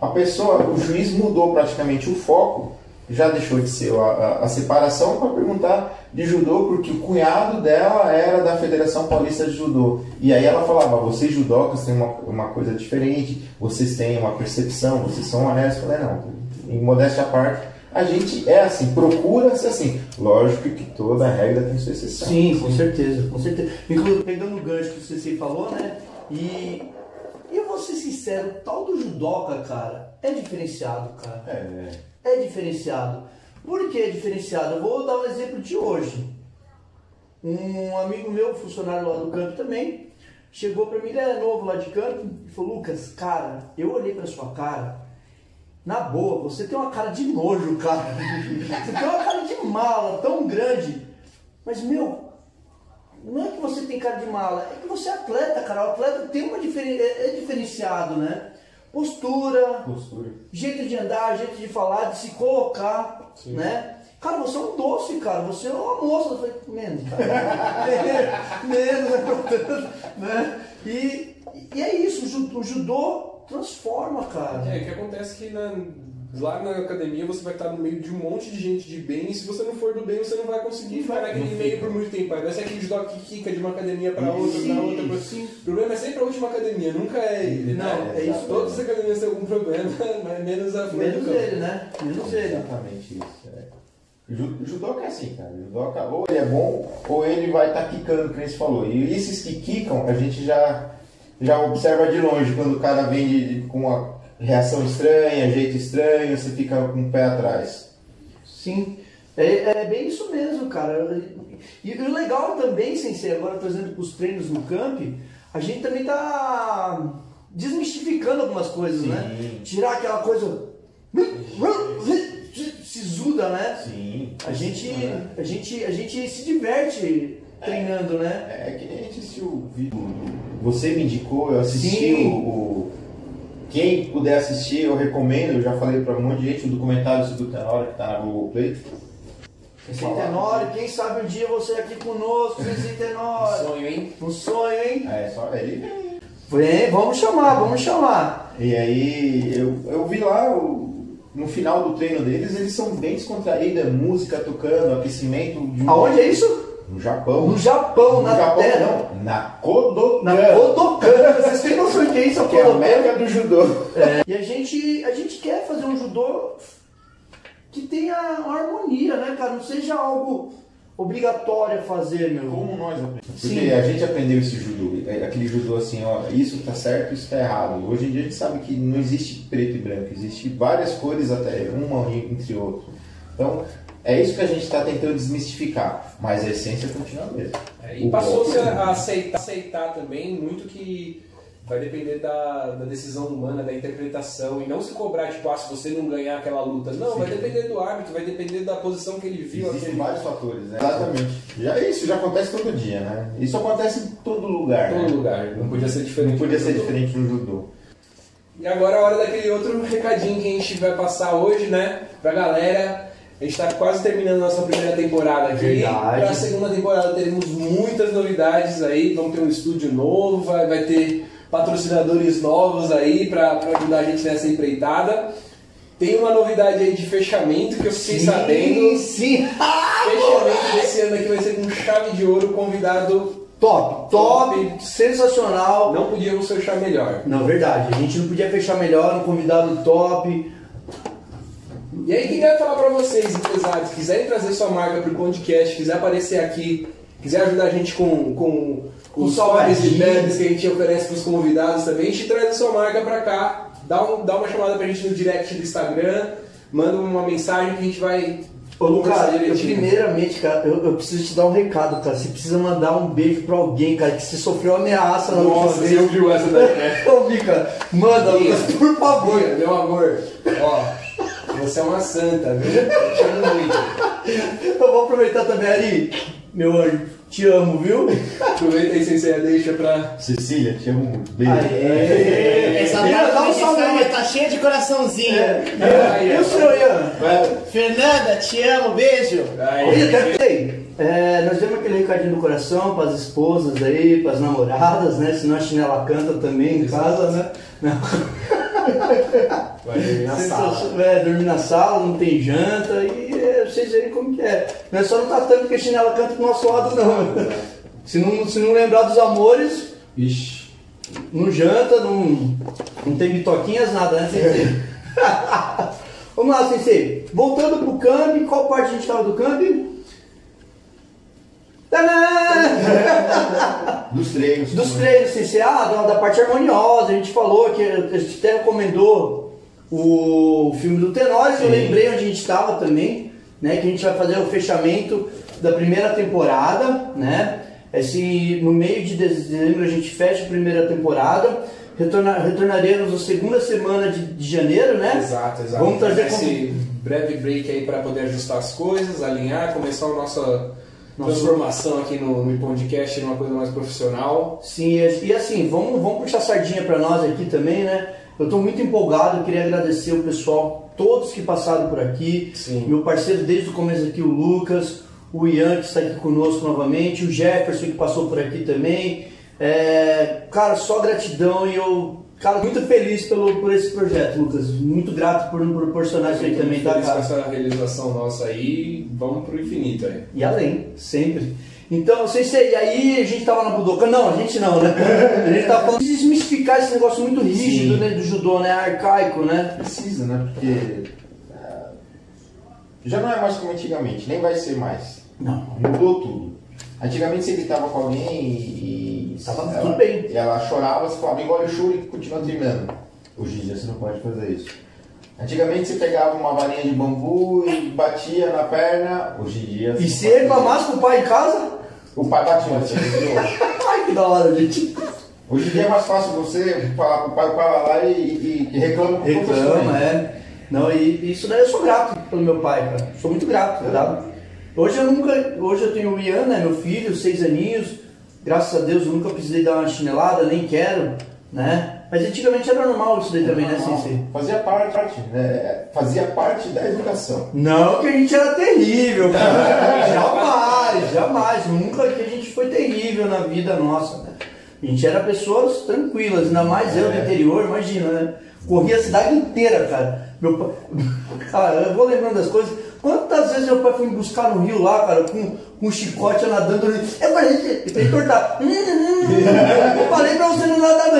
A pessoa, o juiz mudou praticamente o foco, já deixou de ser a, a- a separação para perguntar de judô, porque o cunhado dela era da Federação Paulista de Judô. E aí ela falava, vocês judocas têm uma, uma coisa diferente, vocês têm uma percepção, vocês são honestos. Eu falei, não, em modéstia à parte, a gente é assim, procura ser assim. Lógico que toda regra tem sua exceção. Sim, com certeza, com certeza. Inclusive, pegando o gancho que o Ceci falou, né? E, e eu vou ser sincero, o tal do judoca, cara, é diferenciado, cara. É, É diferenciado. Por que é diferenciado? Eu vou dar um exemplo de hoje. Um amigo meu, funcionário lá do campo também, chegou pra mim, ele é novo lá de campo, e falou, Lucas, cara, eu olhei pra sua cara, na boa, você tem uma cara de nojo, cara. Você tem uma cara de mala tão grande. Mas, meu, não é que você tem cara de mala, é que você é atleta, cara. O atleta tem uma diferen... é é diferenciado, né? Postura, postura. jeito de andar, jeito de falar, de se colocar, né? Cara, você é um doce, cara. Você é uma moça. Eu falei, menos, cara. [laughs] menos, é portanto, [laughs] né? E, e é isso, o judô transforma, cara. É, que acontece que na- lá na academia você vai estar no meio de um monte de gente de bem e se você não for do bem você não vai conseguir ficar naquele meio por muito tempo. Aí Vai ser aquele judô que quica de uma academia para outra, para outra. Pra... Sim. O problema é sempre a última academia, nunca é ele. Não, né? é isso Todas as academias têm algum problema, [laughs] mas menos a do Menos campo. ele, né? Menos ele. Exatamente isso. É. Ju- Judoca é assim, cara. Judoca ou ele é bom ou ele vai estar quicando, como você falou. E esses que quicam, a gente já, já observa de longe. Quando o cara vem de- de- com uma reação estranha, jeito estranho, você fica com o pé atrás. Sim, é, é bem isso mesmo, cara. E, o legal também, sem ser agora trazendo para os treinos no camp, a gente também tá desmistificando algumas coisas, Sim. né? Tirar aquela coisa sisuda, né? Sim. A gente, a gente, a gente se diverte treinando, né? É que nem a gente assistiu o vídeo. Você me indicou, eu assisti Sim. o, o- Quem puder assistir, eu recomendo. Eu já falei pra um monte de gente o documentário do Tenório que tá na Google Play. Sem Tenório, quem sabe um dia você aqui conosco, sem Tenório. Sonho, hein? Um sonho, hein? É só ele Vem, vamos chamar, vamos chamar. E aí eu, eu vi lá, o- no final do treino deles, eles são bem descontraídos, é música tocando, aquecimento de um- Aonde é isso? No Japão. No Japão, No na Japão terra. não, na Kodokan, Na Kodokan. Vocês têm noção de que é isso? Que é a meca do judô. E a gente, a gente quer fazer um judô que tenha harmonia, né, cara? Não seja algo obrigatório a fazer, meu. Como nós aprendemos. Porque Sim. a gente aprendeu esse judô, é, aquele judô assim, ó, isso tá certo, isso tá errado. Hoje em dia a gente sabe que não existe preto e branco, existe várias cores até, uma entre outro. Então, é isso que a gente está tentando desmistificar, mas a essência continua a mesma. É, e passou-se a aceitar, aceitar também muito que vai depender da, da decisão humana, da interpretação, e não se cobrar, tipo, ah, se você não ganhar aquela luta. Não, vai depender do árbitro, vai depender da posição que ele viu. Existem aquele- vários fatores, né? Exatamente. Já isso já acontece todo dia, né? Isso acontece em todo lugar. Todo né? lugar, não podia ser diferente. Não podia ser judô. diferente no judô. E agora é a hora daquele outro recadinho que a gente vai passar hoje, né? Pra galera. A gente tá quase terminando nossa primeira temporada aqui. Verdade. Pra segunda temporada teremos muitas novidades aí. Vamos ter um estúdio novo, vai, vai ter patrocinadores novos aí pra ajudar a gente nessa empreitada. Tem uma novidade aí de fechamento que eu fiquei sabendo. Sim. Fechamento desse ano aqui vai ser com chave de ouro, convidado. Top, top, sensacional. Não podíamos fechar melhor. Não, verdade. A gente não podia fechar melhor, um convidado top. E aí, quem vai falar pra vocês, empresários, quiserem trazer sua marca pro podcast, quiser aparecer aqui quiser ajudar a gente com, com os salgadinho. pares e bebes que a gente oferece para os convidados também, a gente traz a sua marca para cá, dá, um, dá uma chamada pra gente no direct do Instagram, manda uma mensagem que a gente vai Ô, direitinho. primeiramente, cara, eu, eu preciso te dar um recado, cara. Você precisa mandar um beijo pra alguém, cara, que você sofreu ameaça na última Nossa, você ouviu essa daí, né? [laughs] Eu vi, cara. Manda. Lucas, por favor. Bia, meu amor, ó, você é uma santa, viu? Eu te amo muito. Eu vou aproveitar também, Ari. Meu anjo, te amo, viu? Aproveita aí, Sensei, deixa pra... Cecília, te amo muito. Beijo. Aê. Essa parte dá um salve tá cheia de coraçãozinho. E o seu, Ian? Fernanda, te amo, beijo. Até sei. É, nós demos aquele recadinho do coração para as esposas aí, para as namoradas, né? Senão a chinela canta também em casa, né? Não. Vai dormir na sala. É, dormir na sala, não tem janta e é, vocês verem como que é. Não é só não tá tanto que a chinela canta pro nosso lado, não. Se não, se não lembrar dos amores, Ixi. não janta, não, não tem bitoquinhas, nada, né, Sensei? [laughs] Vamos lá, Sensei. Voltando pro camp, qual parte a gente tava do camp? Dos treinos. Dos treinos, Sensei, ah, da, parte harmoniosa, a gente falou que a gente até recomendou o filme do Tenório, eu Sim. lembrei onde a gente estava também, né? Que a gente vai fazer o fechamento da primeira temporada, né? Esse, no meio de dezembro a gente fecha a primeira temporada, retorna, retornaremos na segunda semana de, de janeiro, né? Exato, exato. Vamos trazer esse breve break aí para poder ajustar as coisas, alinhar, começar nossa Nosso- transformação aqui no, no podcast numa coisa mais profissional. Sim, e assim, vamos, vamos puxar sardinha para nós aqui também, né? Eu estou muito empolgado, eu queria agradecer o pessoal, todos que passaram por aqui. Sim. Meu parceiro desde o começo aqui, o Lucas, o Ian que está aqui conosco novamente, o Jefferson que passou por aqui também. É, cara, só gratidão e eu, cara, muito feliz pelo, por esse projeto, Lucas. Muito grato por me proporcionar isso aí também, tá, feliz com cara? essa realização nossa aí, vamos pro infinito aí. E além, sempre. Então, não sei se e aí a gente tava na Budoka. Não, a gente não, né? A gente tava falando de desmistificar esse negócio muito rígido, né? Do judô, né? Arcaico, né? Precisa, né? Porque ah, já não é mais como antigamente, nem vai ser mais. Não. Mudou tudo. Antigamente você gritava com alguém e. e Tava ela, tudo bem. E ela chorava, você falava, engole o choro e continua treinando. Hoje em dia você não pode fazer isso. Antigamente você pegava uma varinha de bambu e batia na perna. Hoje em dia. E se reclamasse com o pai em casa? O pai batia, você entendeu? [laughs] Ai, que da hora, gente. Hoje em dia é mais fácil você falar pro pai, o pai vai lá e, e, reclama com. Reclama, é. Não, e isso daí eu sou grato pelo meu pai, cara. Sou muito grato, tá? Hoje eu nunca. Hoje eu tenho o Ian, né? Meu filho, seis aninhos. Graças a Deus eu nunca precisei dar uma chinelada, nem quero, né? Mas antigamente era normal isso daí também, né, Sensei? Fazia parte, né? Fazia parte da educação. Não que a gente era terrível, cara. [laughs] jamais, jamais. Nunca que a gente foi terrível na vida nossa. né? A gente era pessoas tranquilas, ainda mais eu do interior, imagina, né? Corria a cidade inteira, cara. Meu pai... [laughs] Cara, eu vou lembrando das coisas. Quantas vezes meu pai foi me buscar no rio lá, cara, com, com um chicote nadando ali. Eu falei, pra ele cortar. [laughs] Eu falei pra você não nadar.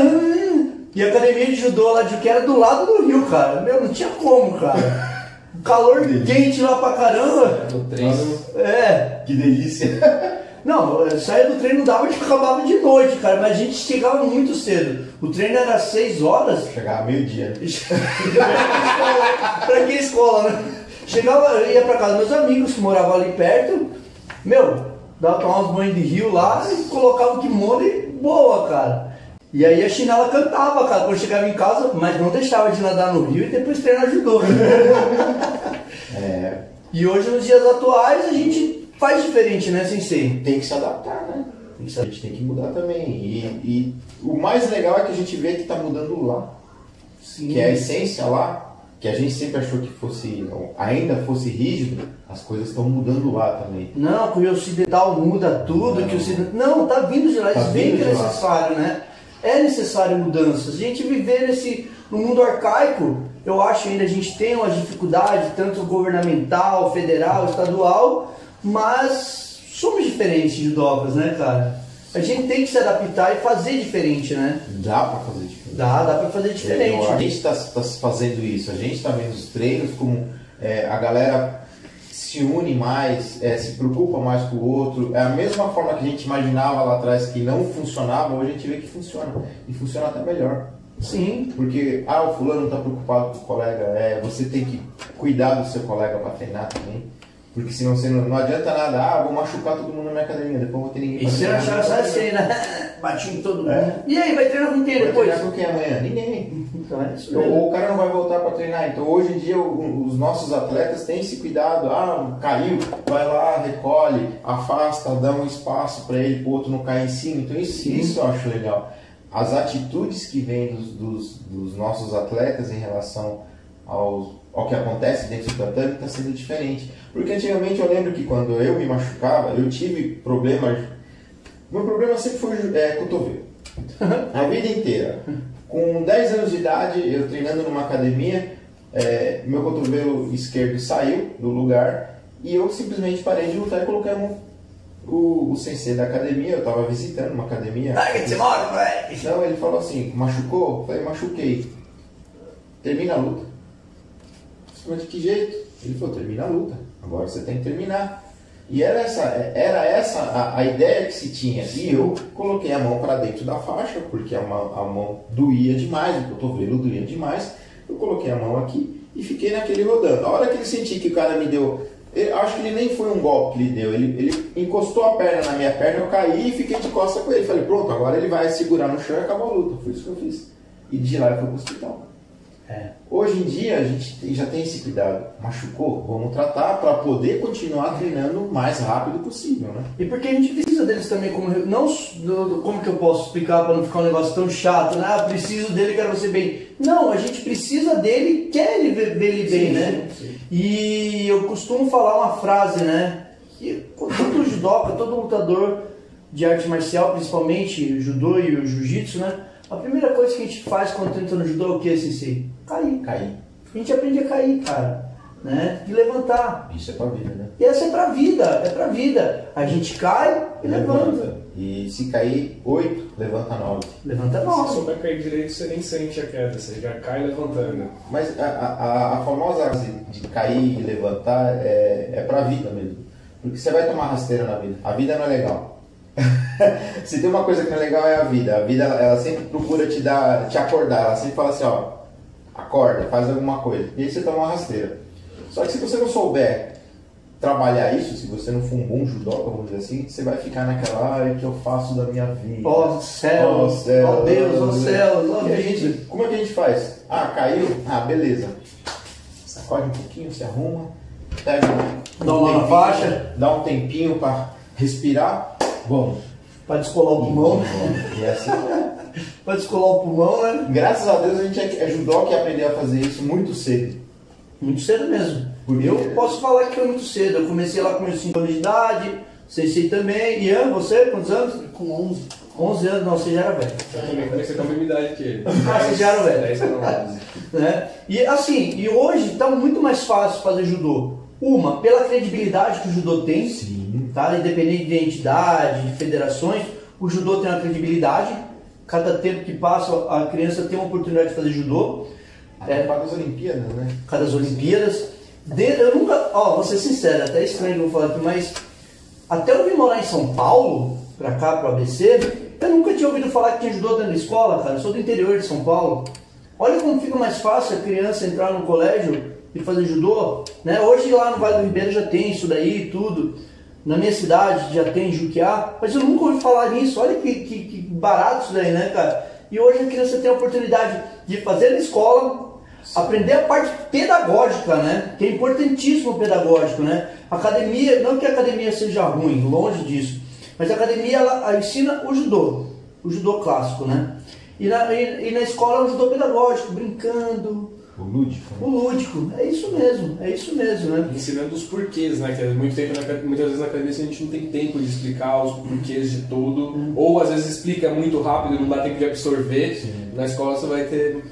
E a academia de judô lá de que era do lado do rio, cara. Meu, não tinha como, cara. O calor quente lá pra caramba. No treino. É. Que delícia! [laughs] Não, eu saía do treino, dava e acabava de noite, cara. Mas a gente chegava muito cedo. O treino era 6 horas. Chegava meio-dia. [laughs] pra que escola, né? Chegava, eu ia pra casa dos meus amigos que moravam ali perto. Meu, dava tomar uns banhos de rio lá e colocava o kimono e boa, cara. E aí a chinela cantava, cara, quando chegava em casa, mas não deixava de nadar no rio e depois treinar judô. [laughs] É, E hoje, nos dias atuais, a gente faz diferente, né, Sensei? tem que se adaptar, né? A gente tem que mudar também. E, e o mais legal é que a gente vê que está mudando lá. Sim. Que é a essência lá, que a gente sempre achou que fosse, ainda fosse rígido, as coisas estão mudando lá também. Não, que o ocidental muda tudo, Não. que o ocidental... Não, tá vindo de lá, Tá veem vindo que é de lá. necessário, né? É necessário mudanças. A gente viver nesse, no mundo arcaico, eu acho ainda a gente tem uma dificuldade, tanto governamental, federal, estadual, mas somos diferentes judocas, né, cara? A gente tem que se adaptar e fazer diferente, né? Dá para fazer diferente. Dá, dá pra fazer diferente. É, A gente está fazendo isso, a gente está vendo os treinos como é, a galera se une mais, é, se preocupa mais com o outro. É a mesma forma que a gente imaginava lá atrás que não funcionava, hoje a gente vê que funciona. E funciona até melhor. Sim. Porque, ah, o fulano está preocupado com o colega. É, você tem que cuidar do seu colega para treinar também. Porque senão você não, não adianta nada, ah, vou machucar todo mundo na minha academia, depois vou ter ninguém E você treinar. achava só assim, né? Batinho em todo mundo. É. E aí, vai treinar com quem Vai depois? treinar com quem amanhã? Ninguém. Então é isso Ou mesmo. ou o cara não vai voltar para treinar. Então hoje em dia os nossos atletas têm esse cuidado. Ah, caiu, vai lá, recolhe, afasta, dá um espaço para ele, para o outro não cair em cima. Então isso, Sim. isso eu acho legal. As atitudes que vêm dos, dos- dos nossos atletas em relação aos, ao que acontece dentro do tatame está sendo diferente. Porque antigamente eu lembro que quando eu me machucava, eu tive problemas. Meu problema sempre foi é, cotovelo. A vida inteira. Com 10 anos de idade, eu treinando numa academia, é, meu cotovelo esquerdo saiu do lugar e eu simplesmente parei de lutar e coloquei a mão. O, o sensei da academia, eu estava visitando uma academia. Moleque. Então ele falou assim, machucou? Eu falei, machuquei. Termina a luta. Mas de que jeito? Ele falou, termina a luta. Agora você tem que terminar. E era essa, era essa a, a ideia que se tinha. E eu coloquei a mão para dentro da faixa, porque a mão, a mão doía demais, o cotovelo doía demais. Eu coloquei a mão aqui e fiquei naquele rodando. A hora que ele senti que o cara me deu. eu acho que ele nem foi um golpe que ele deu. Ele, ele encostou a perna na minha perna, eu caí e fiquei de costas com ele. Falei, pronto, agora ele vai segurar no chão e acabou a luta. Foi isso que eu fiz. E de lá eu fui pro hospital. É. Hoje em dia a gente já tem esse cuidado. Machucou? Vamos tratar para poder continuar treinando o mais rápido possível, né? E porque a gente precisa deles também como não como que eu posso explicar para não ficar um negócio tão chato, né? Ah, preciso dele, quero você bem. Não, a gente precisa dele, quer ele ver, ver ele bem, né? E eu costumo falar uma frase, né? Que todo judoca, todo lutador de arte marcial, principalmente o judô e o jiu-jitsu, né? A primeira coisa que a gente faz quando tenta no judô é o que, Sensei? Cair. Cair. A gente aprende a cair, cara. Né? E levantar. Isso é pra vida, né? E essa é pra vida, é pra vida. A gente cai e levanta. E se cair oito, levanta nove. Levanta Se nós. souber cair direito, você nem sente a queda, você já cai levantando. Mas a, a, a famosa de cair e levantar é, é pra vida mesmo. Porque você vai tomar rasteira na vida. A vida não é legal. [laughs] Se tem uma coisa que é legal é a vida. A vida ela, sempre procura te dar, te acordar. Ela sempre fala assim, ó, acorda, faz alguma coisa. E aí você toma uma rasteira. Só que se você não souber trabalhar isso, se você não for um bom judoca, vamos dizer assim, você vai ficar naquela, ai, o que eu faço da minha vida? Ó céu, Ó céu, ó Deus, ó céu, ó E a vida. gente, como é que a gente faz? Ah, caiu? Ah, beleza. Sacode um pouquinho, se arruma, pega um, Dá uma tempinho, faixa. dá um tempinho para respirar. Vamos. Pra descolar o pulmão. E assim, [laughs] Pra descolar o pulmão, né? graças a Deus a gente é, é que aprendeu a fazer isso muito cedo. Muito cedo mesmo. Porque- Eu posso falar que foi muito cedo. Eu comecei lá com meus 5 anos de idade. Sensei também. Ian, você, quantos anos? Com 11. 11 anos, não, você já era velho. Eu também comecei com a mesma idade que ele. Ah, vocês já eram velho. 10 para 11. né? E assim, e hoje está muito mais fácil fazer judô. Uma, pela credibilidade que o judô tem, Sim. Tá? independente de entidade, de federações, o judô tem uma credibilidade. Cada tempo que passa, a criança tem uma oportunidade de fazer judô. Até para as Olimpíadas, né? cada as Olimpíadas. De- eu nunca, ó, vou ser sincero, até estranho que eu vou falar aqui, mas até eu vim morar em São Paulo, pra cá, pro ABC, eu nunca tinha ouvido falar que tinha judô dentro da escola, cara. Eu sou do interior de São Paulo. Olha como fica mais fácil a criança entrar no colégio e fazer judô, né? Hoje lá no Vale do Ribeiro já tem isso daí e tudo. Na minha cidade já tem Juquiá, mas eu nunca ouvi falar nisso. Olha que, que, que barato isso daí, né, cara? E hoje a criança tem a oportunidade de fazer na escola, aprender a parte pedagógica, né? Que é importantíssimo o pedagógico, né? Academia, não que a academia seja ruim, longe disso, mas a academia ela, ela ensina o judô, o judô clássico, né? E na, e, e na escola é um judô pedagógico, brincando, O lúdico. o lúdico, é isso mesmo, é isso mesmo, né? Ensinando os porquês, né? Que muito tempo na, muitas vezes na academia a gente não tem tempo de explicar os porquês de tudo. Ou às vezes explica muito rápido e não dá tempo de absorver. Na escola você vai ter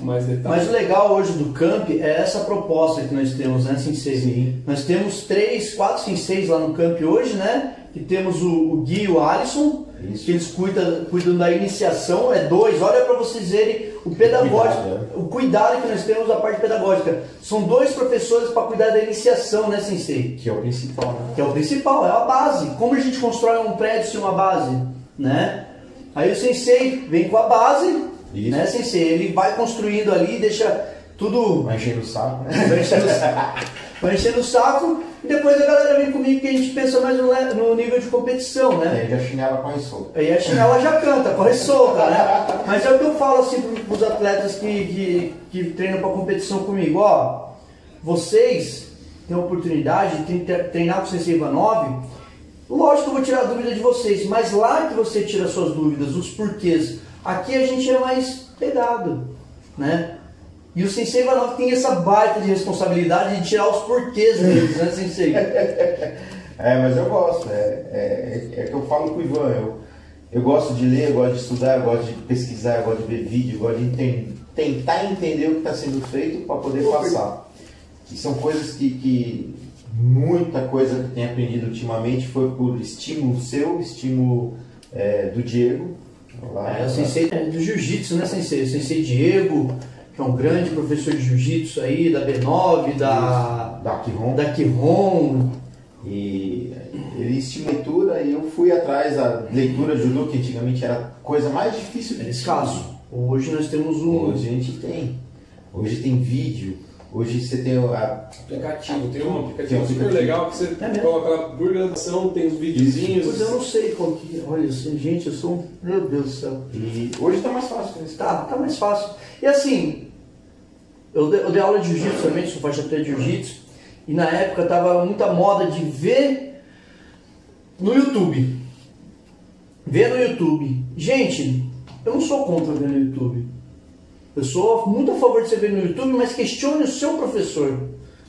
mais Mas detalhes. o legal hoje do Camp é essa proposta que nós temos, né, Sensei? Nós temos três, quatro senseis lá no Camp hoje, né? Que temos o, o Gui e o Alisson, Isso. que eles cuidam, cuidam da iniciação, é dois. Olha para vocês verem o pedagógico, Cuidado, o cuidado que nós temos da parte pedagógica. São dois professores para cuidar da iniciação, né, sensei? Que é o principal, né? Que é o principal, é a base. Como a gente constrói um prédio sem uma base, né? Aí o sensei vem com a base, Isso. né, sensei? Ele vai construindo ali, deixa tudo Vai enchendo o saco, né? [laughs] vai enchendo, o saco- vai enchendo o saco e depois a galera vem comigo que a gente pensa mais no, nível de competição, né? Aí já chinela corre solto. Aí a chinela já canta, corre solta, né? Mas é o que eu falo assim para os atletas que, que, que treinam para competição comigo, ó. Vocês têm a oportunidade de tre- treinar com o Sensei Ivanov. Lógico que eu vou tirar a dúvida de vocês, mas lá que você tira suas dúvidas, os porquês. Aqui a gente é mais pegado, né? E o Sensei Ivanov tem essa baita de responsabilidade de tirar os porquês deles, né, Sensei? [laughs] É, mas eu gosto. É, é, é que eu falo com o Ivan. Eu, eu gosto de ler, eu gosto de estudar, eu gosto de pesquisar, eu gosto de ver vídeo, eu gosto de enten- tentar entender o que está sendo feito para poder passar. E são coisas que, que muita coisa que eu tenho aprendido ultimamente foi por estímulo seu, estímulo é, do Diego. Lá, É, o sensei é do jiu-jitsu, né, sensei? O sensei Diego, que é um grande professor de jiu-jitsu aí, da B9, da, da Kiron. da Kihon. E ele estimula e eu fui atrás da leitura de judô, que antigamente era a coisa mais difícil de É escasso. Hoje nós temos um. Hoje a gente tem. Hoje tem vídeo. Hoje você tem a. Aplicativo, tem um Tem um aplicativo super aplicativo. legal que você É coloca lá por graduação, tem os videozinhos. Mas eu não sei qual que. Olha, assim, gente, eu sou um. Meu Deus do céu. E hoje tá mais fácil. Né? Tá, tá mais fácil. E assim, eu dei, eu dei aula de jiu-jitsu também, sou faixa preta de jiu-jitsu, e na época tava muita moda de ver no YouTube. Ver no YouTube. Gente, eu não sou contra ver no YouTube. Eu sou muito a favor de você ver no YouTube, mas questione o seu professor.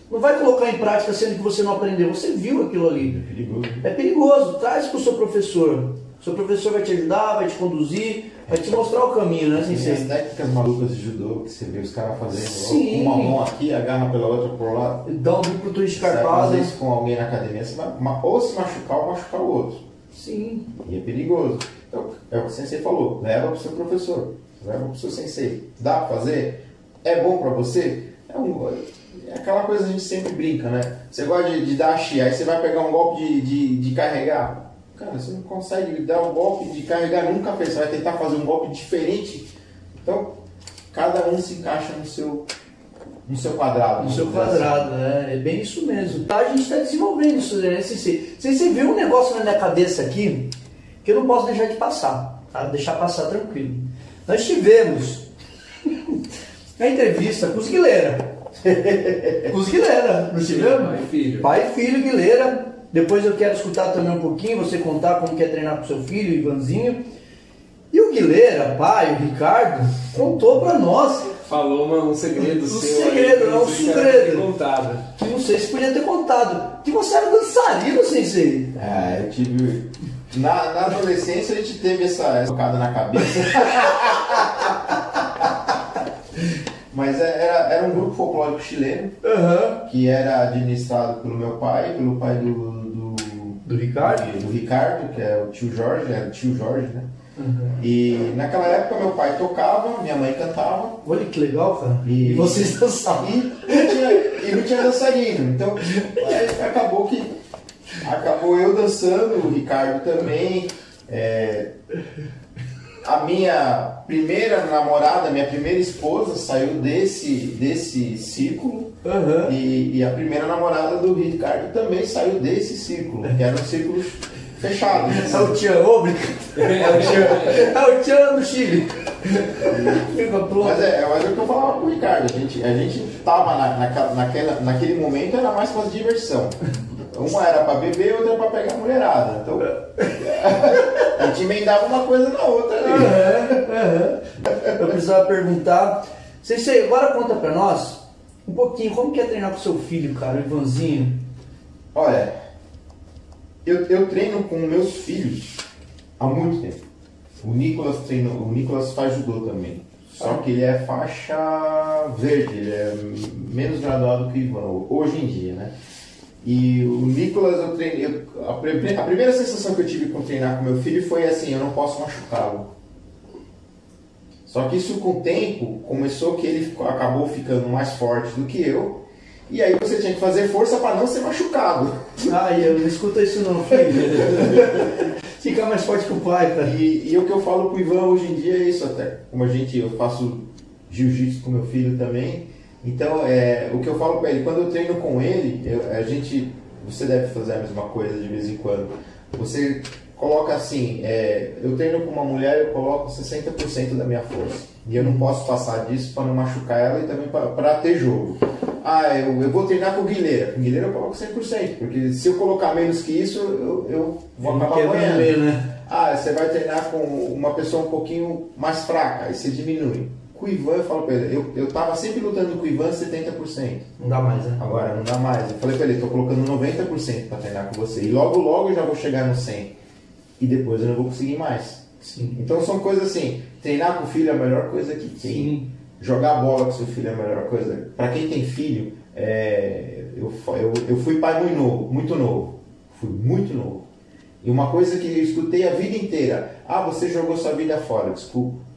Não vai colocar em prática sendo que você não aprendeu. Você viu aquilo ali. É perigoso. É perigoso, traz para o seu professor. Seu professor vai te ajudar, vai te conduzir, vai te mostrar o caminho, né, Tem as sensei? técnicas malucas de judô que você vê os caras fazendo. Sim. Uma mão aqui, agarra pela outra por lá. Dá um duplo twist carpado. fazer isso com alguém na academia, você vai ou se machucar ou machucar o outro. Sim. E é perigoso. Então, é o que o sensei falou. Leva pro seu professor. Leva pro seu sensei. Dá pra fazer? É bom pra você? É, um, é aquela coisa que a gente sempre brinca, né? Você gosta de, de dar chi, aí você vai pegar um golpe de, de, de carregar. Cara, você não consegue dar um golpe de carregar nunca fez. Você vai tentar fazer um golpe diferente. Então, cada um se encaixa no seu, no seu quadrado. No seu assim. quadrado, né? É bem isso mesmo. Tá, a gente está desenvolvendo isso, né, Sensei? Sensei viu um negócio na minha cabeça aqui que eu não posso deixar de passar, tá? Deixar passar tranquilo. Nós tivemos [laughs] a entrevista com os Guilherme. [laughs] com os Guilherme, não tivemos? pai e filho. Pai e filho, Guilherme. Depois eu quero escutar também um pouquinho, você contar como que é treinar com seu filho, Ivanzinho. E o Guilherme, pai, o Ricardo, contou pra nós Falou uma- um segredo Um seu. segredo, aí, é um segredo. quer ter Contado. que não sei se podia ter contado, que você era dançarino, sensei. É, eu tive. Na, na adolescência a gente teve essa, essa tocada na cabeça. [laughs] Mas é- era, era um grupo folclórico chileno Aham. que era administrado pelo meu pai, pelo pai do. do, Do Ricardo? do Ricardo, que é o tio Jorge, era o tio Jorge, né? E naquela época meu pai tocava, minha mãe cantava. Olha que legal, cara. E- E vocês dançavam. E não tinha, e não tinha dançarino. Então aí acabou que. Acabou eu dançando, o Ricardo também. é, a minha primeira namorada, minha primeira esposa saiu desse, desse círculo. Aham. E, e a primeira namorada do Ricardo também saiu desse círculo, que eram círculos fechados. É o Tchan, ô, brincadeira. É o Tchan. É o Tchan do Chile. Mas é, mas é o que eu falava com o Ricardo, a gente, a gente tava na, naquela, naquela, naquele momento era mais pra diversão. Uma era pra beber, outra era pra pegar a mulherada. Então [laughs] a gente emendava uma coisa na outra ali. Aham, aham. Eu precisava perguntar. Sensei, agora conta pra nós um pouquinho como que é treinar com seu filho, cara, o Ivanzinho. Olha, eu, eu treino com meus filhos há muito tempo. O Nicolas treina, o Nicolas faz judô também. Só que ele é faixa verde, ele é menos graduado que o Ivan, hoje em dia, né? E o Nicolas, eu treinei. a, a primeira sensação que eu tive com treinar com meu filho foi assim: eu não posso machucá-lo. Só que isso com o tempo começou que ele acabou ficando mais forte do que eu. E aí você tinha que fazer força para não ser machucado. Ai, eu não escuta isso não, filho. [laughs] Fica mais forte que o pai, cara. E, e o que eu falo pro Ivan hoje em dia é isso até. Como a gente, eu faço jiu-jitsu com meu filho também. Então, é, o que eu falo pra ele, quando eu treino com ele, eu- a gente, você deve fazer a mesma coisa de vez em quando. Você coloca assim, é, eu treino com uma mulher, eu coloco 60% da minha força. E eu não posso passar disso para não machucar ela e também para ter jogo. Ah, eu, eu vou treinar com guilheira. Com eu coloco 100%, porque se eu colocar menos que isso, eu, eu vou acabar meio, né? Ah, você vai treinar com uma pessoa um pouquinho mais fraca, aí você diminui. Com o Ivan, eu falo pra ele, eu, eu tava sempre lutando com o Ivan 70%. Não dá mais, né? Agora não dá mais. Eu falei pra ele, tô colocando 90% pra treinar com você. E logo, logo eu já vou chegar no 100%. E depois eu não vou conseguir mais. Sim. Então são coisas assim, treinar com o filho é a melhor coisa que tem. Sim. Jogar bola com seu filho é a melhor coisa. Pra quem tem filho, é, eu, eu, eu fui pai muito novo, muito novo. Fui muito novo. E uma coisa que eu escutei a vida inteira, ah, você jogou sua vida fora, desculpa.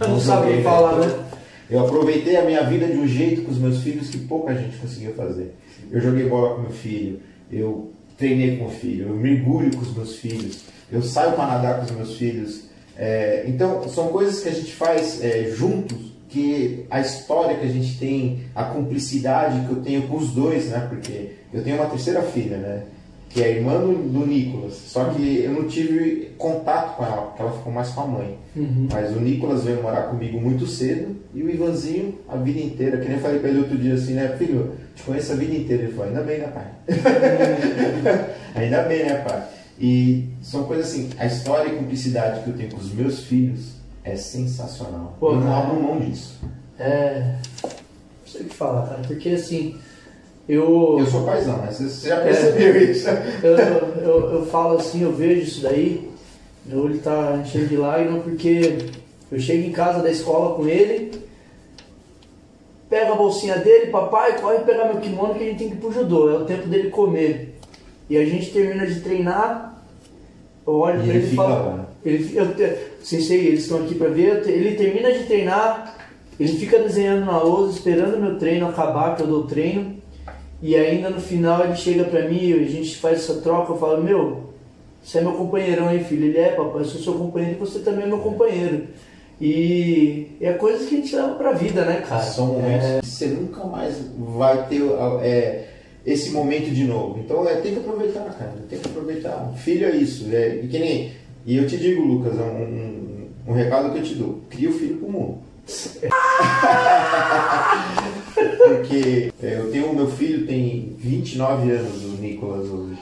Não sabe joguei, falar, né? Eu aproveitei a minha vida de um jeito com os meus filhos que pouca gente conseguiu fazer. Eu joguei bola com meu filho, eu treinei com o filho, eu mergulho com os meus filhos, eu saio para nadar com os meus filhos. É, então, são coisas que a gente faz é, juntos, que a história que a gente tem, a cumplicidade que eu tenho com os dois, né? Porque eu tenho uma terceira filha, né? Que é a irmã do, do Nicolas. Só que eu não tive contato com ela, porque ela ficou mais com a mãe. Mas o Nicolas veio morar comigo muito cedo e o Ivanzinho a vida inteira. Que nem eu falei pra ele outro dia assim, né? Filho, te conheço a vida inteira. Ele falou, ainda bem, né, pai? [laughs] ainda bem, né, pai? E são coisas assim, a história e cumplicidade que eu tenho com os meus filhos é sensacional. Pô, eu não abro mão disso. É. Não sei o que falar, cara. Porque assim, eu. Eu sou paizão, né? Você já É. percebeu isso? [laughs] eu, eu, eu falo assim, eu vejo isso daí, meu olho tá cheio de lágrimas porque eu chego em casa da escola com ele, pego a bolsinha dele, papai, corre pegar meu kimono que a gente tem que ir pro judô, é o tempo dele comer. E a gente termina de treinar, eu olho E pra ele e falo. lá. Ele, eu, te- sensei, eles estão aqui pra ver, ele termina de treinar, ele fica desenhando na lousa, esperando o meu treino acabar, que eu dou treino. E ainda no final ele chega pra mim, a gente faz essa troca, eu falo, meu, você é meu companheirão, hein, filho? Ele é, papai, eu sou seu companheiro e você também é meu companheiro. E é coisas que a gente leva pra vida, né, cara? São momentos que você nunca mais vai ter é, esse momento de novo. Então é, tem que aproveitar, cara. Tem que aproveitar. Filho é isso. É, e, que nem, e eu te digo, Lucas, é um, um, um recado que eu te dou. Cria o filho pro mundo. [laughs] Porque é, eu tenho, meu filho tem 29 anos, o Nicolas hoje.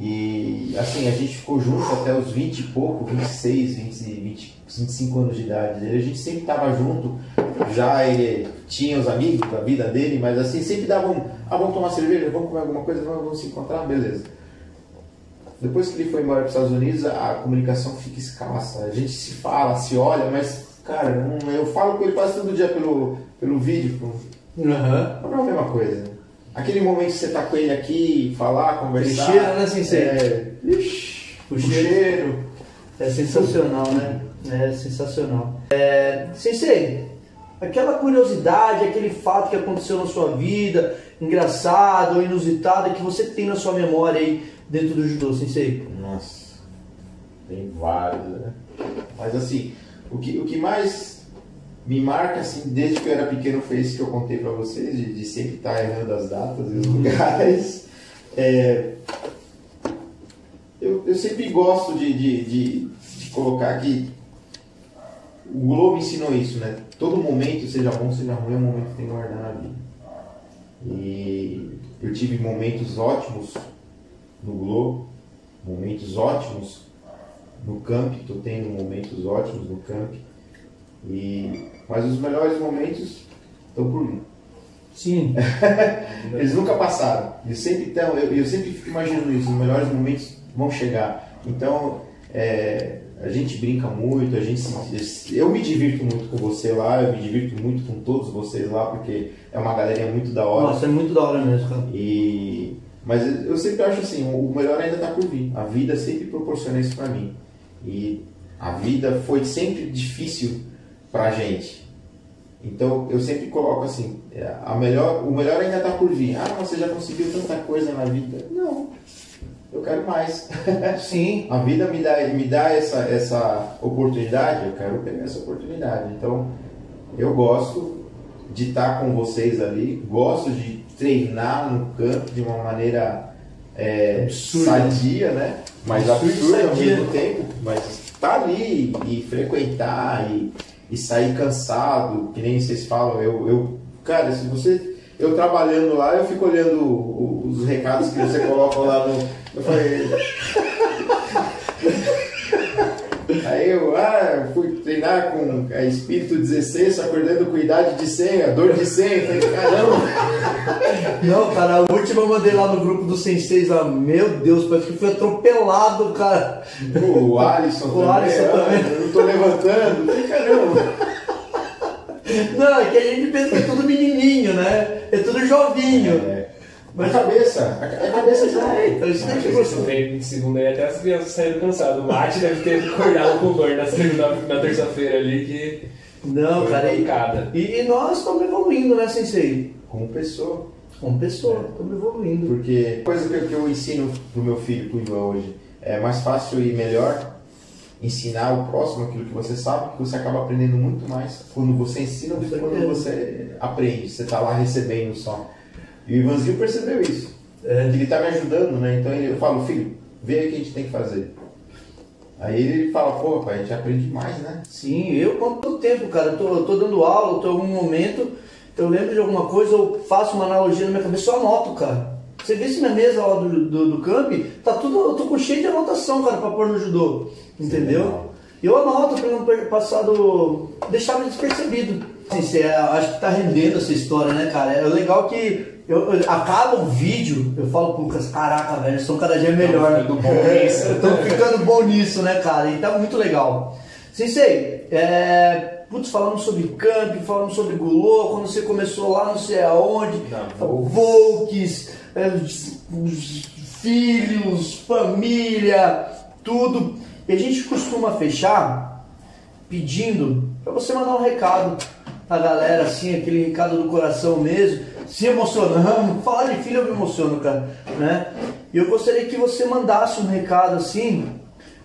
E assim, a gente ficou junto até os 20 e pouco, 26, 20, 20, 25 anos de idade. A gente sempre estava junto, já ele tinha os amigos da vida dele, mas assim, sempre davam, ah, vamos tomar cerveja, vamos comer alguma coisa, vamos, vamos se encontrar, beleza. Depois que ele foi embora para os Estados Unidos, a comunicação fica escassa. A gente se fala, se olha, mas, cara, eu falo com ele quase todo dia pelo, pelo vídeo, pelo- Aham. não é a mesma coisa. Aquele momento que você tá com ele aqui, falar, conversar. Ele cheira, né, Sensei? É, ixi, O o cheiro. cheiro. É sensacional, né? É sensacional. É, Sensei, aquela curiosidade, aquele fato que aconteceu na sua vida, engraçado ou inusitado, que você tem na sua memória aí dentro do judô, Sensei? Nossa, tem vários, né? Mas assim, o que, o que mais me marca, assim, desde que eu era pequeno foi isso que eu contei pra vocês, de, de sempre estar errando as datas e os lugares. É, eu, eu sempre gosto de, de, de, de colocar que o Globo ensinou isso, né? Todo momento, seja bom, seja ruim, é um momento que tem que guardar na vida. E eu tive momentos ótimos no Globo, momentos ótimos no camp, estou tendo momentos ótimos no camp. E, mas os melhores momentos estão por vir. Sim. [laughs] Eles nunca passaram. Eles sempre estão, eu, eu sempre fico imaginando isso, os melhores momentos vão chegar. Então, é, a gente brinca muito, a gente se- eu me divirto muito com você lá, eu me divirto muito com todos vocês lá, porque é uma galerinha muito da hora. Nossa, é muito da hora mesmo, cara. E mas eu sempre acho assim, o melhor ainda está por vir. A vida sempre proporciona isso para mim. E a vida foi sempre difícil pra gente. Então eu sempre coloco assim, é, a melhor, o melhor ainda está por vir. Ah, você já conseguiu tanta coisa na vida. Não, eu quero mais. [laughs] Sim. A vida me dá, me dá essa, essa oportunidade, eu quero pegar essa oportunidade. Então eu gosto de estar com vocês ali, gosto de treinar no campo de uma maneira é, sadia, né? Mas absurda ao mesmo tempo. Mas estar ali e frequentar e, e sair cansado, que nem vocês falam, eu, eu cara, se você. Eu trabalhando lá, eu fico olhando os recados que você coloca lá no. Eu falei. Aí eu ah, fui treinar com a espírito 16, acordando com idade de 100, a dor de 100. Eu falei, caramba. [laughs] Não, cara, a última eu mandei lá no grupo dos senseis lá, meu Deus, parece que fui atropelado, cara. O Alisson O também. Alisson ah, também. Eu não tô levantando. Falei, caramba. Não, é que a gente pensa que é tudo menininho, né? É tudo jovinho. É, mas a cabeça, a a cabeça já É, então isso daí que treino de segunda aí até as crianças saíram cansadas. O Mate deve ter acordado com dor na, segunda, na terça-feira ali que. Não, foi cara, e, e, nós estamos evoluindo, né, Sensei? como pessoa. Como pessoa, estamos evoluindo. Porque coisa que, eu- que eu ensino pro meu filho, pro Ivan hoje, é mais fácil e melhor ensinar o próximo aquilo que você sabe, que você acaba aprendendo muito mais quando você ensina do que quando você aprende, você tá lá recebendo só. E o Ivanzinho percebeu isso. É. Ele tá me ajudando, né? Então ele, eu falo, filho, vê o que a gente tem que fazer. Aí ele fala, pô, pai, a gente aprende mais, né? Sim, eu conto o tempo, cara. Eu tô, eu tô dando aula, eu tô em algum momento, eu lembro de alguma coisa, eu faço uma analogia na minha cabeça, eu anoto, cara. Você vê se minha mesa lá do, do, do camp, tá tudo, eu tô com cheio de anotação, cara, pra pôr no judô. Entendeu? legal. E eu anoto pra não passar do. deixar despercebido. Assim, cê, acho que tá rendendo essa história, né, cara? É legal que. Eu, eu- acaba o vídeo, eu falo pro Lucas, caraca, velho, estão cada dia melhor. ficando nisso. [laughs] Estão ficando bom nisso, né, cara? E tá muito legal. Sensei, é, putz, falamos sobre camp, falamos sobre Gulô, quando você começou lá não sei aonde, Volks. É, os- os filhos, família, tudo. E a gente costuma fechar pedindo para você mandar um recado pra galera, assim, aquele recado do coração mesmo, se emocionando. [laughs] Falar de filho eu me emociono, cara, né? E eu gostaria que você mandasse um recado assim,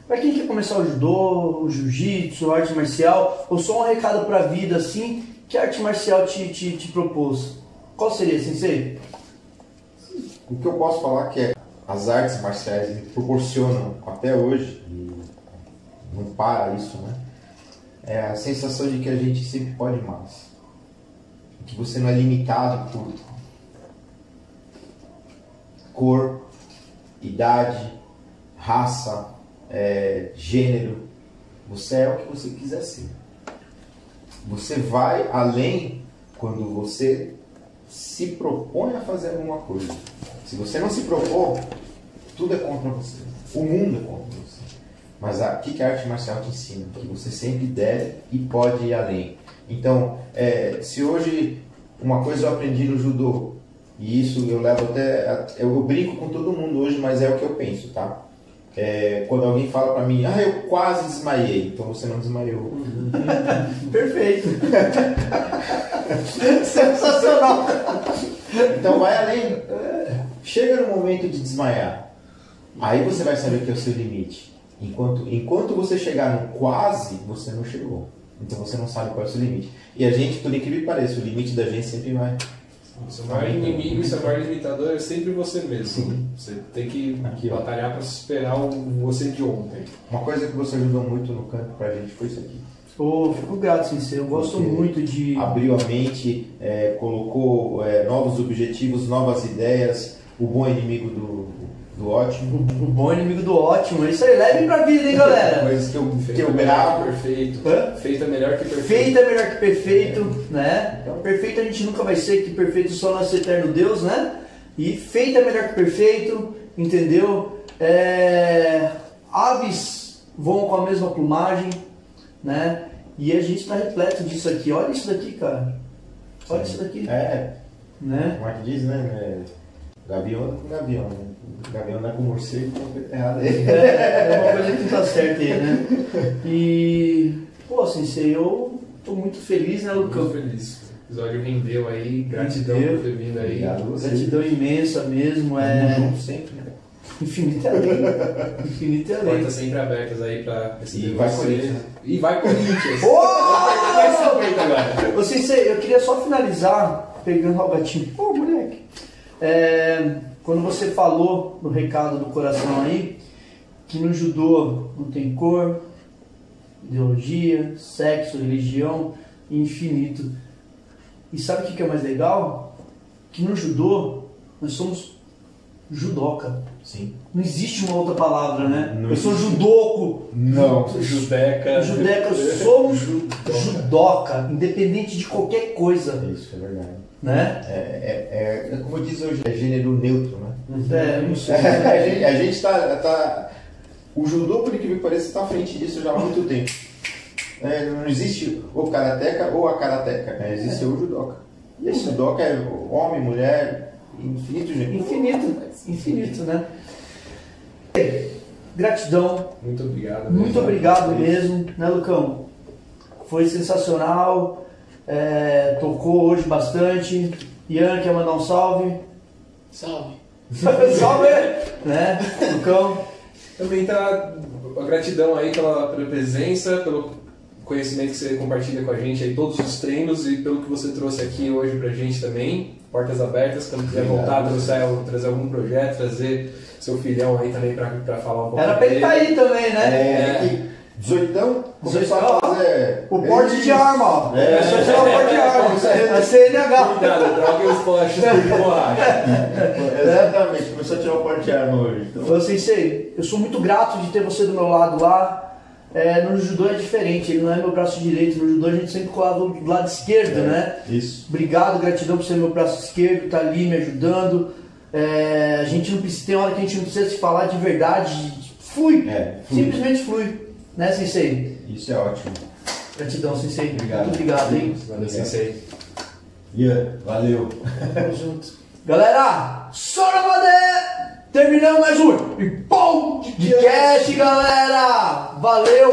para quem quer começar o judô, o jiu-jitsu, a arte marcial, ou só um recado pra vida assim, que a arte marcial te, te, te propôs. Qual seria, sensei? O que eu posso falar que é as artes marciais proporcionam até hoje, não para isso, né? É a sensação de que a gente sempre pode mais. Que você não é limitado por cor, idade, raça, é, gênero. Você é o que você quiser ser. Você vai além quando você se propõe a fazer alguma coisa. Se você não se propor, tudo é contra você. O mundo é contra você. Mas o que, que a arte marcial te ensina? Que você sempre deve e pode ir além. Então, é, se hoje uma coisa eu aprendi no judô, e isso eu levo até. Eu, brinco com todo mundo hoje, mas é o que eu penso, tá? É, quando alguém fala pra mim, ah, eu quase desmaiei, então você não desmaiou. [laughs] Perfeito. [laughs] Sensacional. Então vai além. Chega no momento de desmaiar. Aí você vai saber que é o seu limite. Enquanto, enquanto você chegar no quase, você não chegou. Então você não sabe qual é o seu limite. E a gente, por incrível que pareça, o limite da gente sempre vai. O seu maior inimigo seu maior limitador é sempre você mesmo. Você tem que Aqui, batalhar para superar o você de ontem. Uma coisa que você ajudou muito no campo pra gente foi isso aqui. Pô, fico grato, sensei. Eu gosto Porque muito de. Abriu a mente, é, colocou é, novos objetivos, novas ideias, o bom inimigo do, do ótimo. O bom inimigo do ótimo. É Isso aí, levem pra vida, hein, galera? [laughs] Coisas que eu, que Feito eu é gravo. que perfeito. Hã? Feito é melhor que perfeito. Feito é melhor que perfeito, né? Então, perfeito a gente nunca vai ser, que perfeito só nosso eterno Deus, né? E feito é melhor que perfeito, entendeu? É, Aves voam com a mesma plumagem, né? E a gente está repleto disso aqui. Olha isso daqui, cara. Olha isso daqui, É, né? como é que diz, né? É, gavião com gavião, né? Gavião anda com morcego, então errada aí. É, é uma coisa que não tá certa aí, né? E, pô, Sensei, eu tô muito feliz, né, Lucão? Muito feliz. O episódio rendeu aí, gratidão Rendeu. por ter vindo aí. Obrigado. Gratidão imensa mesmo, Tamo é junto sempre, né? infinito e além. Infinito e além. Portas sempre abertas aí pra receber E vai. Corinthians. E vai Corinthians. Ô! Vai Bento agora. Ô, Sensei, eu queria só finalizar pegando o gatinho. Pô, moleque. É, quando você falou no recado do coração aí, que no judô não tem cor, ideologia, sexo, religião infinito. E sabe o que é mais legal? Que no judô nós somos judoca. Sim. Não existe uma outra palavra, né? Não eu sou judoco. Não. Judeca. Judeca, [laughs] somos judoca, independente de qualquer coisa, Isso, é verdade. Né? É, é, é, como diz hoje, é gênero neutro, né? É, não sei. [laughs] a gente, a gente tá. O judô, por incrível que pareça, está à frente disso já há muito tempo. É, não existe o karateca ou a karateca, né? existe o judoca. E esse judoca é homem, mulher, infinito gênero. Infinito, infinito, né? Gratidão, Muito obrigado. muito mesmo. obrigado mesmo, né, Lucão? Foi sensacional, é, tocou hoje bastante. Ian, quer mandar um salve? Salve. [laughs] salve! né, Lucão? Também tá a gratidão aí pela, pela presença, pelo conhecimento que você compartilha com a gente aí, todos os treinos e pelo que você trouxe aqui hoje pra gente também. Portas abertas, quando quiser voltar, trouxer, trazer algum projeto, trazer seu filhão aí também pra, pra falar um pouco Era pra ele estar aí também, né? É, que 18 começou a fazer. O porte de arma, ó. É. É só tirar o porte de arma. É CNH. Cuidado, troquem os postes de borracha. Exatamente, começou a tirar o porte de arma hoje. Então, Eu sensei, eu sou muito grato de ter você do meu lado lá. É, no judô é diferente, ele não é meu braço direito. No judô a gente sempre colava do lado esquerdo, né? Isso. Obrigado, gratidão por ser meu braço esquerdo, tá ali me ajudando. É, a gente não precisa, tem hora que a gente não precisa se falar de verdade. É, flui. simplesmente flui, né, sensei? Isso é ótimo. Gratidão, sensei. Obrigado. Muito obrigado, hein? Valeu, sensei. Ian, valeu. Tamo junto. Galera, Soramade! Terminamos mais um e pum! De cast, galera! Valeu!